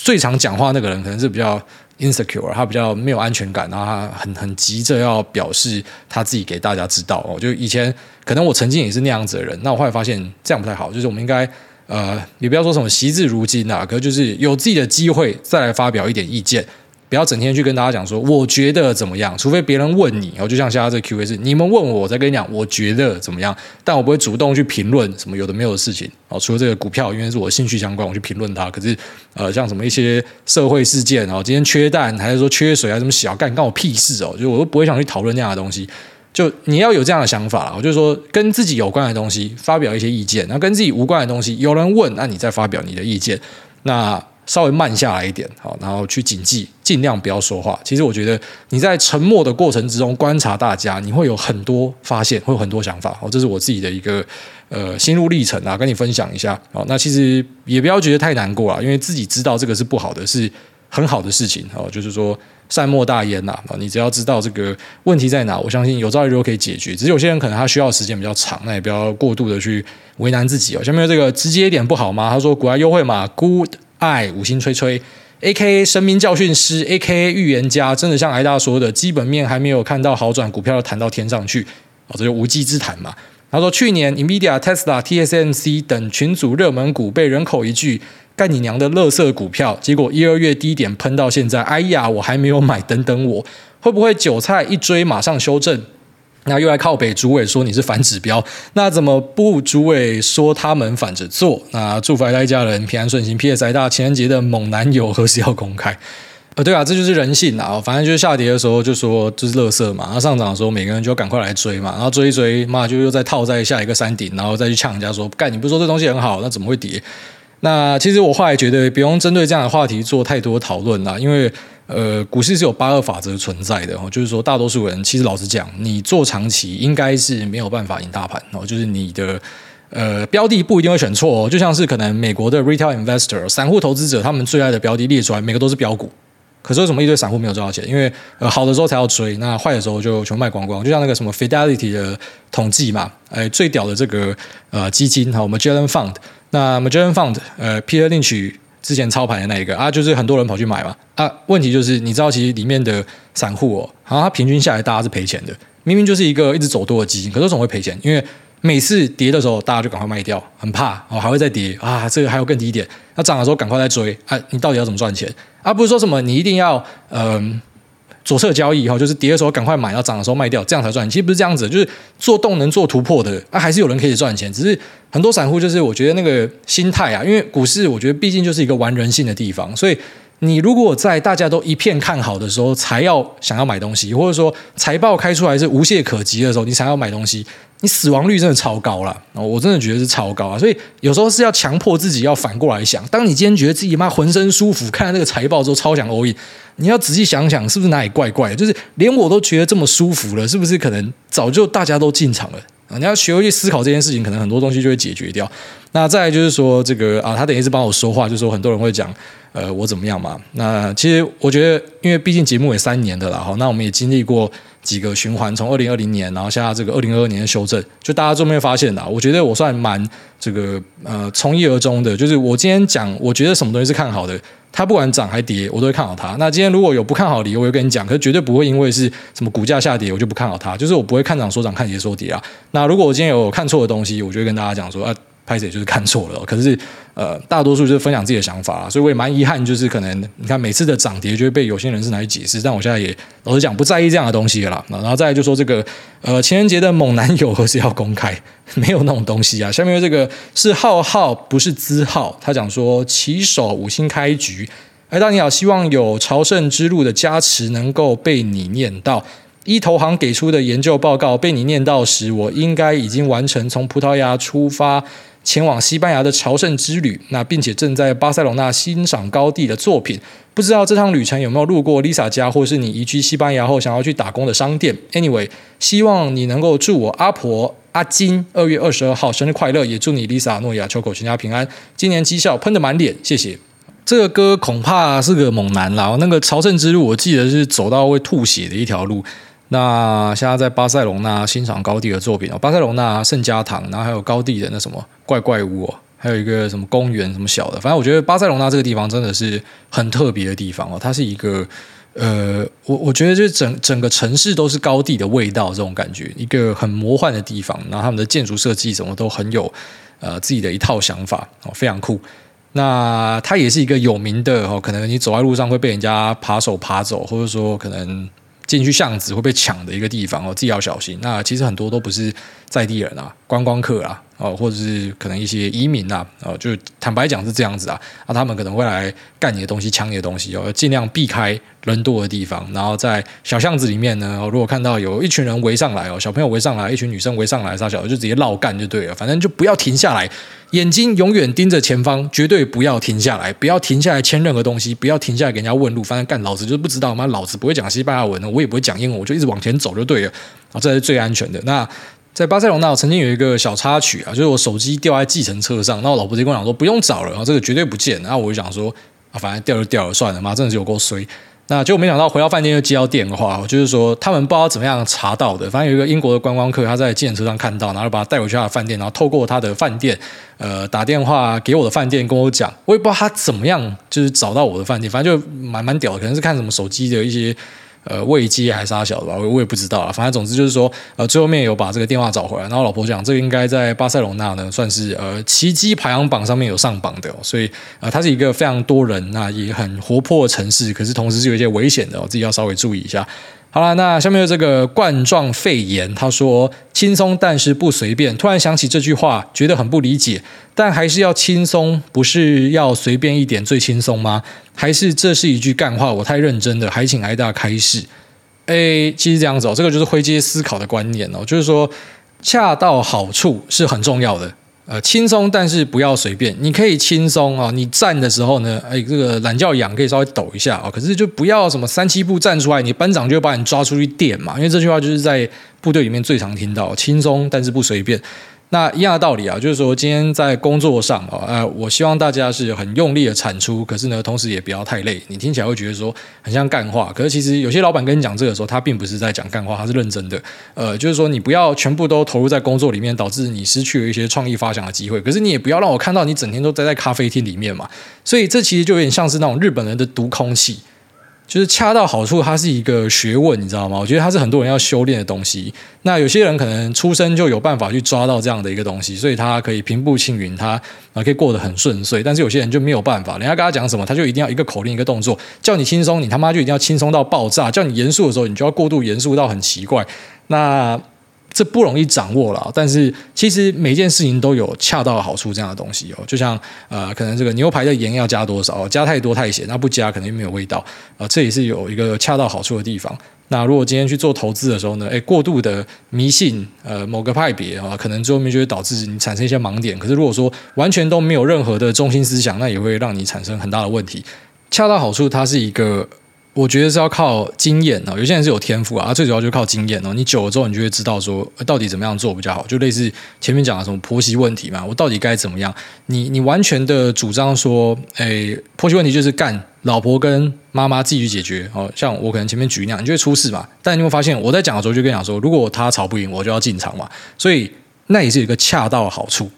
最常讲话那个人可能是比较 insecure，他比较没有安全感，然后他很很急着要表示他自己给大家知道哦。就以前可能我曾经也是那样子的人，那我后来发现这样不太好，就是我们应该呃，你不要说什么惜字如金啊，可是就是有自己的机会再来发表一点意见。不要整天去跟大家讲说，我觉得怎么样？除非别人问你，然后就像现在这个 Q&A 是你们问我，我再跟你讲，我觉得怎么样？但我不会主动去评论什么有的没有的事情。哦，除了这个股票，因为是我兴趣相关，我去评论它。可是，呃，像什么一些社会事件，然后，今天缺蛋还是说缺水，还是什么小干，干我屁事哦！就我都不会想去讨论这样的东西。就你要有这样的想法，我就说跟自己有关的东西发表一些意见，那跟自己无关的东西，有人问，那你再发表你的意见。那。稍微慢下来一点，好，然后去谨记，尽量不要说话。其实我觉得你在沉默的过程之中观察大家，你会有很多发现，会有很多想法。哦，这是我自己的一个呃心路历程啊，跟你分享一下。好，那其实也不要觉得太难过啊，因为自己知道这个是不好的，是很好的事情。哦，就是说善莫大焉呐。啊，你只要知道这个问题在哪，我相信有朝一日可以解决。只是有些人可能他需要时间比较长，那也不要过度的去为难自己哦。下面这个直接一点不好吗？他说股癌优惠码 Good。爱五星吹吹，A.K.A. 生命教训师，A.K.A. 预言家，真的像癌大说的，基本面还没有看到好转，股票要弹到天上去，哦，这就无稽之谈嘛。他说，去年 NVIDIA、Tesla、TSMC 等群组热门股被人口一句“干你娘的垃圾股票”，结果一二月低点喷到现在，哎呀，我还没有买，等等我，会不会韭菜一追马上修正？那又来靠北，主委说你是反指标，那怎么不？主委说他们反着做。那祝福大家人平安顺心。P.S. 大情人节的猛男友何时要公开？呃，对啊，这就是人性啊。反正就是下跌的时候就说就是垃圾嘛，然后上涨的时候每个人就赶快来追嘛，然后追一追，妈就又再套在下一个山顶，然后再去呛人家说，干你不说这东西很好，那怎么会跌？那其实我后来觉得不用针对这样的话题做太多讨论啦，因为。呃，股市是有八二法则存在的哦，就是说大多数人其实老实讲，你做长期应该是没有办法赢大盘哦，就是你的呃标的不一定会选错哦，就像是可能美国的 retail investor 散户投资者他们最爱的标的列出来，每个都是标股，可是为什么一堆散户没有赚到钱？因为呃好的时候才要追，那坏的时候就全卖光光，就像那个什么 Fidelity 的统计嘛，哎最屌的这个呃基金哈，我们 Jalen Fund，那 Jalen Fund 呃 Peter 领取。之前操盘的那一个啊，就是很多人跑去买嘛啊，问题就是你知道，其实里面的散户哦，好像他平均下来大家是赔钱的，明明就是一个一直走多的基金，可是总会赔钱，因为每次跌的时候大家就赶快卖掉，很怕哦还会再跌啊，这个还有更低点，那涨的时候赶快再追啊，你到底要怎么赚钱？而不是说什么你一定要嗯。左侧交易哈，就是跌的时候赶快买，要涨的时候卖掉，这样才赚。其实不是这样子，就是做动能做突破的啊，还是有人可以赚钱。只是很多散户就是我觉得那个心态啊，因为股市我觉得毕竟就是一个玩人性的地方，所以你如果在大家都一片看好的时候才要想要买东西，或者说财报开出来是无懈可击的时候，你才要买东西，你死亡率真的超高了。我真的觉得是超高啊！所以有时候是要强迫自己要反过来想，当你今天觉得自己妈浑身舒服，看到那个财报之后超想 all in，你要仔细想想是不是哪里怪怪的？就是连我都觉得这么舒服了，是不是可能早就大家都进场了？你要学会去思考这件事情，可能很多东西就会解决掉。那再来就是说，这个啊，他等于是帮我说话，就是说很多人会讲，呃，我怎么样嘛？那其实我觉得，因为毕竟节目也三年的了哈，那我们也经历过几个循环，从二零二零年，然后现在这个二零二二年的修正，就大家都没有发现的，我觉得我算蛮这个呃从一而终的，就是我今天讲，我觉得什么东西是看好的。它不管涨还跌，我都会看好它。那今天如果有不看好的理由，我会跟你讲，可是绝对不会因为是什么股价下跌，我就不看好它。就是我不会看涨说涨，看跌说跌啊。那如果我今天有看错的东西，我就会跟大家讲说啊。开始也就是看错了，可是呃，大多数就是分享自己的想法，所以我也蛮遗憾，就是可能你看每次的涨跌就会被有些人是拿去解释，但我现在也老实讲不在意这样的东西了。然后再来就说这个呃情人节的猛男友何时要公开？没有那种东西啊。下面这个是浩浩，不是资浩，他讲说起手五星开局，哎，大你好，希望有朝圣之路的加持能够被你念到。一投行给出的研究报告被你念到时，我应该已经完成从葡萄牙出发。前往西班牙的朝圣之旅，那并且正在巴塞隆纳欣赏高地的作品。不知道这趟旅程有没有路过 Lisa 家，或是你移居西班牙后想要去打工的商店。Anyway，希望你能够祝我阿婆阿金二月二十二号生日快乐，也祝你 Lisa 诺亚秋口全家平安，今年绩效喷得满脸。谢谢。这个歌恐怕是个猛男啦。那个朝圣之路，我记得是走到会吐血的一条路。那现在在巴塞隆纳欣赏高地的作品哦，巴塞隆纳圣家堂，然后还有高地的那什么怪怪屋哦，还有一个什么公园什么小的，反正我觉得巴塞隆纳这个地方真的是很特别的地方哦，它是一个呃，我我觉得就是整 整个城市都是高地的味道这种感觉，一个很魔幻的地方，然后他们的建筑设计什么都很有呃自己的一套想法哦，非常酷。那它也是一个有名的哦，可能你走在路上会被人家扒手扒走，或者说可能。进去巷子会被抢的一个地方哦，自己要小心。那其实很多都不是在地人啊，观光客啊。哦，或者是可能一些移民呐，哦，就坦白讲是这样子啊，啊，他们可能会来干你的东西，抢你的东西哦，尽量避开人多的地方，然后在小巷子里面呢，如果看到有一群人围上来哦，小朋友围上来，一群女生围上来，杀小就直接绕干就对了，反正就不要停下来，眼睛永远盯着前方，绝对不要停下来，不要停下来签任何东西，不要停下来给人家问路，反正干老子就不知道，妈老子不会讲西班牙文，我也不会讲英文，我就一直往前走就对了，啊，这是最安全的。那。在巴塞隆那，我曾经有一个小插曲啊，就是我手机掉在计程车上，那我老婆直接跟我讲说不用找了，然后这个绝对不见，然后我就想说啊，反正掉就掉了，算了，嘛真的是有够衰。那结果没想到回到饭店又接到电话，就是说他们不知道怎么样查到的，反正有一个英国的观光客他在计程车上看到，然后把他带回去他的饭店，然后透过他的饭店呃打电话给我的饭店跟我讲，我也不知道他怎么样就是找到我的饭店，反正就蛮蛮屌的，可能是看什么手机的一些。呃，未接还是啥小的吧，我我也不知道啊。反正总之就是说，呃，最后面有把这个电话找回来。然后老婆讲，这个应该在巴塞隆纳呢，算是呃奇迹排行榜上面有上榜的。所以呃，它是一个非常多人，啊也很活泼的城市。可是同时是有一些危险的哦，自己要稍微注意一下。好了，那下面的这个冠状肺炎，他说轻松但是不随便。突然想起这句话，觉得很不理解，但还是要轻松，不是要随便一点最轻松吗？还是这是一句干话？我太认真了，还请挨大开示。诶，其实这样子哦，这个就是灰阶思考的观念哦，就是说恰到好处是很重要的。呃，轻松，但是不要随便。你可以轻松啊，你站的时候呢，哎，这个懒觉痒可以稍微抖一下啊。可是就不要什么三七步站出来，你班长就会把你抓出去电嘛。因为这句话就是在部队里面最常听到，轻松但是不随便。那一样的道理啊，就是说今天在工作上啊，呃，我希望大家是很用力的产出，可是呢，同时也不要太累。你听起来会觉得说很像干话，可是其实有些老板跟你讲这个时候，他并不是在讲干话，他是认真的。呃，就是说你不要全部都投入在工作里面，导致你失去了一些创意发想的机会。可是你也不要让我看到你整天都待在咖啡厅里面嘛。所以这其实就有点像是那种日本人的毒空气。就是恰到好处，它是一个学问，你知道吗？我觉得它是很多人要修炼的东西。那有些人可能出生就有办法去抓到这样的一个东西，所以他可以平步青云，他啊可以过得很顺遂。但是有些人就没有办法，人家跟他讲什么，他就一定要一个口令一个动作，叫你轻松，你他妈就一定要轻松到爆炸；叫你严肃的时候，你就要过度严肃到很奇怪。那这不容易掌握了，但是其实每件事情都有恰到好处这样的东西哦。就像呃，可能这个牛排的盐要加多少，加太多太咸，那不加可能就没有味道啊，呃，这也是有一个恰到好处的地方。那如果今天去做投资的时候呢，诶，过度的迷信呃某个派别啊，可能最后面就会导致你产生一些盲点。可是如果说完全都没有任何的中心思想，那也会让你产生很大的问题。恰到好处，它是一个。我觉得是要靠经验哦，有些人是有天赋啊，最主要就靠经验哦。你久了之后，你就会知道说到底怎么样做比较好，就类似前面讲的什么婆媳问题嘛，我到底该怎么样？你你完全的主张说，诶，婆媳问题就是干老婆跟妈妈自己去解决哦。像我可能前面举那样，你就会出事嘛。但你会发现，我在讲的时候就跟你讲说，如果他吵不赢，我就要进场嘛。所以那也是有一个恰到好处，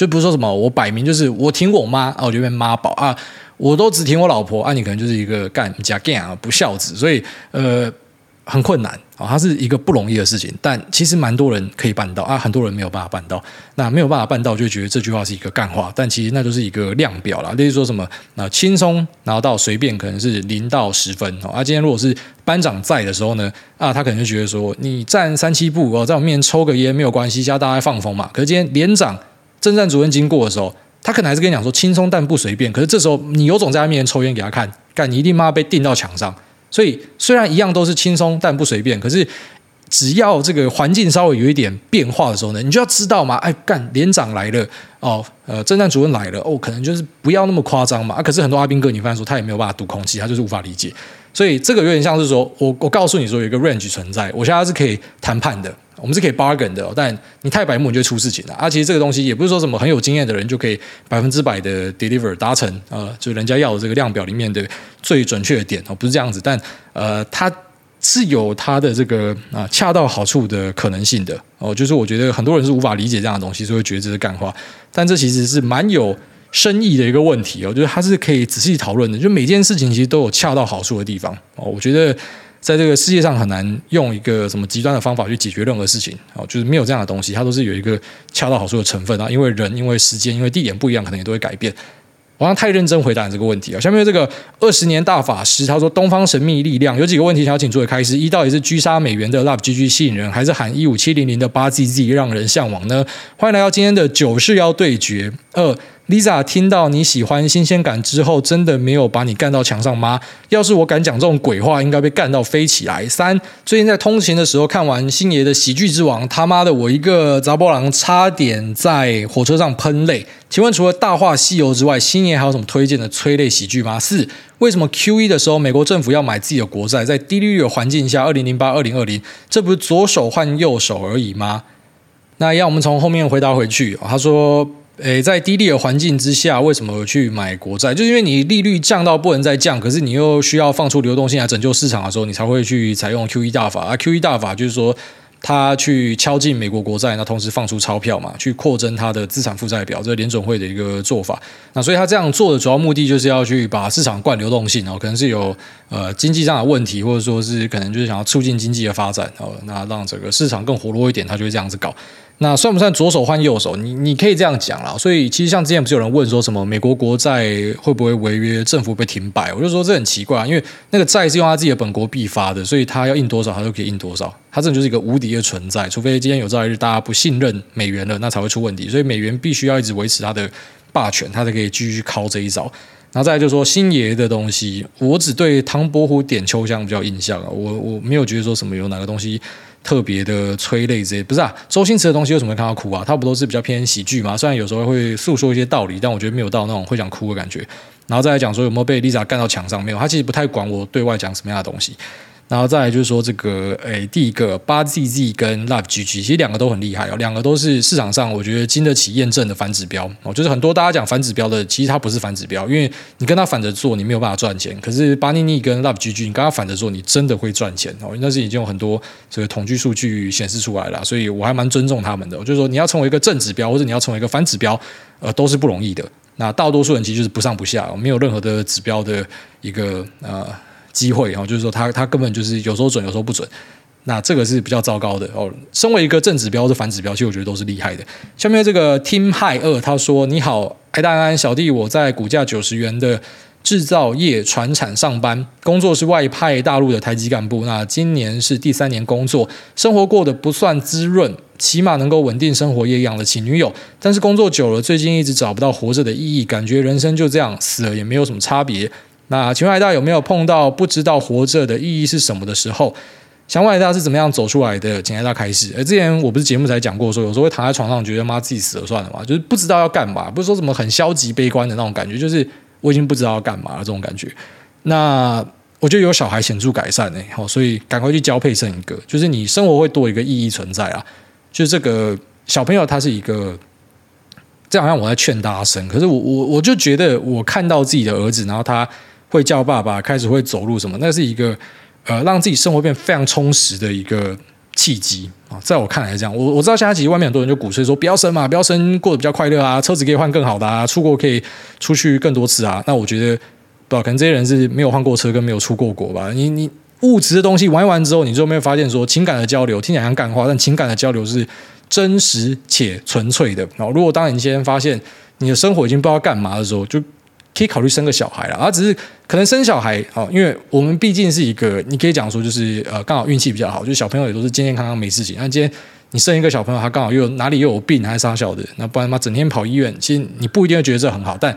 就不是说什么我摆明就是我挺我妈啊，我就变妈宝啊。我都只挺我老婆，啊，你可能就是一个干假干啊，不孝子，所以呃很困难啊，它是一个不容易的事情，但其实蛮多人可以办到啊，很多人没有办法办到，那没有办法办到就觉得这句话是一个干话，但其实那就是一个量表啦，例如说什么那轻松，然后到随便可能是零到十分，啊，今天如果是班长在的时候呢，啊，他可能就觉得说你站三七步哦，在我面前抽个烟没有关系，叫大家放风嘛，可是今天连长、政战主任经过的时候。他可能还是跟你讲说轻松但不随便，可是这时候你有种在他面前抽烟给他看，干你一定妈被钉到墙上。所以虽然一样都是轻松但不随便，可是只要这个环境稍微有一点变化的时候呢，你就要知道嘛，哎，干连长来了哦，呃，政战主任来了哦，可能就是不要那么夸张嘛。啊，可是很多阿兵哥，你发现说他也没有办法读空气，他就是无法理解。所以这个有点像是说我我告诉你说有一个 range 存在，我现在是可以谈判的。我们是可以 bargain 的，但你太白目，你就会出事情了。啊，其实这个东西也不是说什么很有经验的人就可以百分之百的 deliver 达成、呃，就人家要的这个量表里面的最准确的点哦，不是这样子。但呃，它是有它的这个啊、恰到好处的可能性的哦。就是我觉得很多人是无法理解这样的东西，所以会觉得这是干话。但这其实是蛮有深意的一个问题哦，就是它是可以仔细讨论的。就每件事情其实都有恰到好处的地方哦，我觉得。在这个世界上很难用一个什么极端的方法去解决任何事情，哦，就是没有这样的东西，它都是有一个恰到好处的成分啊。因为人、因为时间、因为地点不一样，可能也都会改变。我好像太认真回答你这个问题啊。下面这个二十年大法师他说：“东方神秘力量有几个问题想要请诸位开始：一，到底是狙杀美元的 Love GG 吸引人，还是喊一五七零零的八 ZZ 让人向往呢？”欢迎来到今天的九是要对决二。Lisa 听到你喜欢新鲜感之后，真的没有把你干到墙上吗？要是我敢讲这种鬼话，应该被干到飞起来。三，最近在通勤的时候看完星爷的《喜剧之王》，他妈的，我一个杂波狼差点在火车上喷泪。请问除了《大话西游》之外，星爷还有什么推荐的催泪喜剧吗？四，为什么 QE 的时候美国政府要买自己的国债？在低利率的环境下，二零零八、二零二零，这不是左手换右手而已吗？那让我们从后面回答回去。他说。诶，在低利的环境之下，为什么去买国债？就是因为你利率降到不能再降，可是你又需要放出流动性来拯救市场的时候，你才会去采用 QE 大法。而 QE 大法就是说，他去敲进美国国债，那同时放出钞票嘛，去扩增它的资产负债表，这是联准会的一个做法。那所以他这样做的主要目的就是要去把市场灌流动性哦，可能是有呃经济上的问题，或者说是可能就是想要促进经济的发展哦，那让整个市场更活络一点，他就会这样子搞。那算不算左手换右手？你你可以这样讲啦。所以其实像之前不是有人问说什么美国国债会不会违约，政府被停摆？我就说这很奇怪，因为那个债是用他自己的本国币发的，所以他要印多少他就可以印多少，他这就是一个无敌的存在。除非今天有朝一日大家不信任美元了，那才会出问题。所以美元必须要一直维持它的霸权，他才可以继续靠这一招。然后再就是说星爷的东西，我只对唐伯虎点秋香比较印象啊，我我没有觉得说什么有哪个东西。特别的催泪这些不是啊？周星驰的东西为什么会看到哭啊？他不都是比较偏喜剧嘛？虽然有时候会诉说一些道理，但我觉得没有到那种会想哭的感觉。然后再来讲说有没有被 Lisa 干到墙上没有？他其实不太管我对外讲什么样的东西。然后再来就是说这个，诶，第一个八 ZZ 跟 Love GG，其实两个都很厉害哦，两个都是市场上我觉得经得起验证的反指标哦。就是很多大家讲反指标的，其实它不是反指标，因为你跟他反着做，你没有办法赚钱。可是巴尼尼跟 Love GG，你跟他反着做，你真的会赚钱哦。那是已经有很多这个统计数据显示出来了，所以我还蛮尊重他们的。就是说，你要成为一个正指标，或者你要成为一个反指标，呃，都是不容易的。那大多数人其实就是不上不下，没有任何的指标的一个呃。机会哈，就是说他他根本就是有时候准，有时候不准。那这个是比较糟糕的哦。身为一个正指标的反指标，其实我觉得都是厉害的。下面这个 Team 派二他说：“你好，艾大安小弟，我在股价九十元的制造业传产上班，工作是外派大陆的台籍干部。那今年是第三年工作，生活过得不算滋润，起码能够稳定生活，也养得起女友。但是工作久了，最近一直找不到活着的意义，感觉人生就这样死了，也没有什么差别。那请问艾大有没有碰到不知道活着的意义是什么的时候？”想问艾大是怎么样走出来的？请艾大开始。而之前我不是节目才讲过说，有时候会躺在床上，觉得妈自己死了算了嘛，就是不知道要干嘛，不是说什么很消极悲观的那种感觉，就是我已经不知道要干嘛了这种感觉。那我觉得有小孩显著改善诶，好，所以赶快去交配生一个，就是你生活会多一个意义存在啊。就是这个小朋友他是一个，这好像我在劝大家生，可是我我我就觉得我看到自己的儿子，然后他会叫爸爸，开始会走路什么，那是一个。呃，让自己生活变非常充实的一个契机啊，在我看来是这样。我我知道现在其实外面很多人就鼓吹说不要生嘛，不要生，过得比较快乐啊，车子可以换更好的啊，出国可以出去更多次啊。那我觉得，不可能这些人是没有换过车跟没有出过国吧。你你物质的东西玩一玩之后，你就没有发现说情感的交流听起来像干话，但情感的交流是真实且纯粹的。然后，如果当你先发现你的生活已经不知道干嘛的时候，就。可以考虑生个小孩了，而只是可能生小孩哦，因为我们毕竟是一个，你可以讲说就是呃，刚好运气比较好，就是小朋友也都是健健康康没事情。那今天你生一个小朋友，他刚好又有哪里又有病，还是杀小的，那不然他整天跑医院，其实你不一定会觉得这很好。但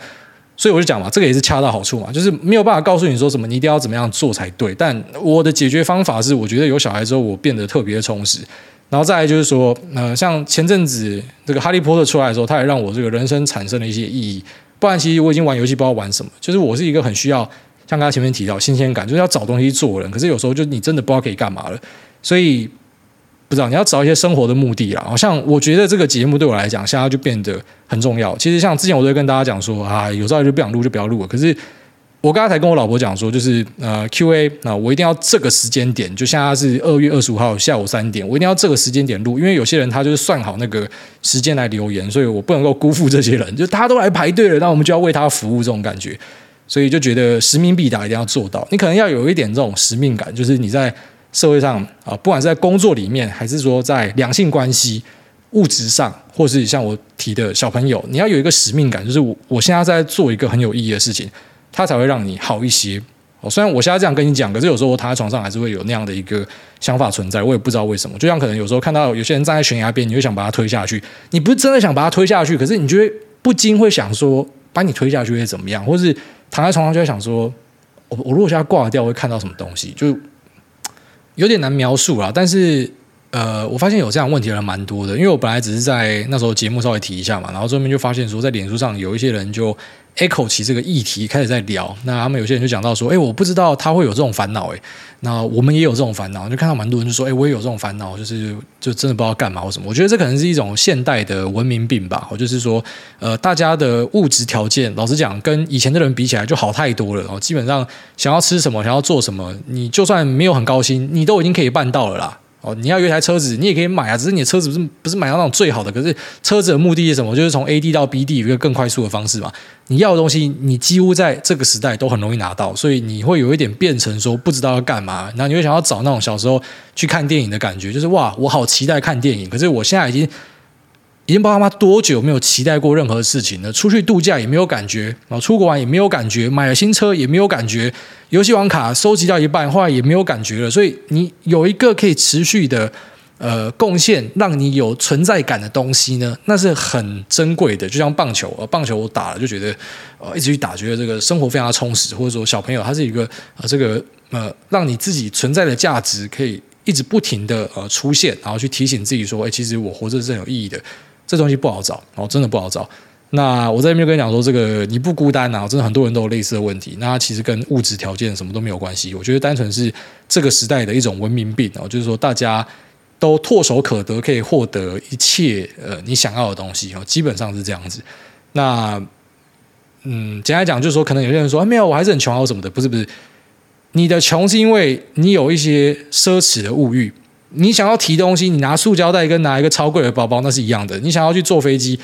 所以我就讲嘛，这个也是恰到好处嘛，就是没有办法告诉你说什么，你一定要怎么样做才对。但我的解决方法是，我觉得有小孩之后，我变得特别充实。然后再来就是说，呃，像前阵子这个哈利波特出来的时候，他也让我这个人生产生了一些意义。不然，其实我已经玩游戏不知道玩什么。就是我是一个很需要，像刚才前面提到新鲜感，就是要找东西做人。可是有时候就你真的不知道可以干嘛了，所以不知道你要找一些生活的目的啦。好像我觉得这个节目对我来讲，现在就变得很重要。其实像之前我都会跟大家讲说啊，有时候就不想录就不要录了。可是。我刚才跟我老婆讲说，就是呃，Q&A 啊，我一定要这个时间点，就现在是二月二十五号下午三点，我一定要这个时间点录，因为有些人他就是算好那个时间来留言，所以我不能够辜负这些人，就他都来排队了，那我们就要为他服务这种感觉，所以就觉得使命必达，一定要做到。你可能要有一点这种使命感，就是你在社会上啊，不管是在工作里面，还是说在两性关系、物质上，或是像我提的小朋友，你要有一个使命感，就是我我现在在做一个很有意义的事情。他才会让你好一些哦。虽然我现在这样跟你讲，可是有时候我躺在床上还是会有那样的一个想法存在。我也不知道为什么。就像可能有时候看到有些人站在悬崖边，你会想把他推下去。你不是真的想把他推下去，可是你就会不禁会想说，把你推下去会怎么样？或是躺在床上就会想说，我我如果现在挂掉会看到什么东西？就有点难描述啦。但是呃，我发现有这样问题的人蛮多的，因为我本来只是在那时候节目稍微提一下嘛，然后后面就发现说，在脸书上有一些人就。Echo 起这个议题开始在聊，那他们有些人就讲到说，哎，我不知道他会有这种烦恼，哎，那我们也有这种烦恼，就看到蛮多人就说，哎，我也有这种烦恼，就是就真的不知道干嘛或什么。我觉得这可能是一种现代的文明病吧，我就是说，呃，大家的物质条件，老实讲，跟以前的人比起来就好太多了哦。基本上想要吃什么，想要做什么，你就算没有很高薪，你都已经可以办到了啦。哦，你要有一台车子，你也可以买啊，只是你的车子不是不是买到那种最好的，可是车子的目的是什么？就是从 A D 到 B D 有一个更快速的方式嘛。你要的东西，你几乎在这个时代都很容易拿到，所以你会有一点变成说不知道要干嘛，然后你会想要找那种小时候去看电影的感觉，就是哇，我好期待看电影，可是我现在已经。已经不知道他妈多久没有期待过任何事情了。出去度假也没有感觉，然后出国玩也没有感觉，买了新车也没有感觉，游戏王卡收集到一半，后来也没有感觉了。所以你有一个可以持续的呃贡献，让你有存在感的东西呢，那是很珍贵的。就像棒球，呃，棒球我打了就觉得呃一直去打，觉得这个生活非常充实。或者说小朋友他是一个呃这个呃让你自己存在的价值可以一直不停的呃出现，然后去提醒自己说，哎，其实我活着是很有意义的。这东西不好找哦，真的不好找。那我在那边跟你讲说，这个你不孤单啊，真的很多人都有类似的问题。那其实跟物质条件什么都没有关系。我觉得单纯是这个时代的一种文明病哦，就是说大家都唾手可得，可以获得一切呃你想要的东西哦，基本上是这样子。那嗯，简单讲就是说，可能有些人说，啊，没有，我还是很穷啊什么的，不是不是，你的穷是因为你有一些奢侈的物欲。你想要提东西，你拿塑胶袋跟拿一个超贵的包包，那是一样的。你想要去坐飞机，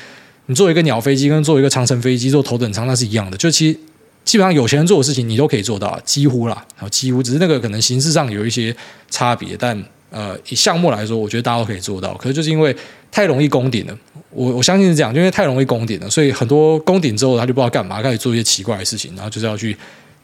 你坐一个鸟飞机跟坐一个长程飞机，坐头等舱，那是一样的。就其实基本上有钱人做的事情，你都可以做到，几乎啦，几乎只是那个可能形式上有一些差别，但呃，以项目来说，我觉得大家都可以做到。可是就是因为太容易攻顶了，我我相信是这样，就因为太容易攻顶了，所以很多攻顶之后他就不知道干嘛，开始做一些奇怪的事情，然后就是要去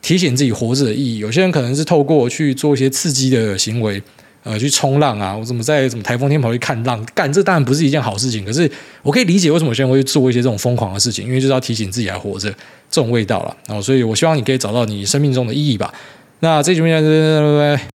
提醒自己活着的意义。有些人可能是透过去做一些刺激的行为，呃，去冲浪啊，我怎么在什么台风天跑去看浪，干这当然不是一件好事情。可是我可以理解为什么有些人会去做一些这种疯狂的事情，因为就是要提醒自己还活着这种味道了。然后，所以我希望你可以找到你生命中的意义吧。那这集就这样，拜拜。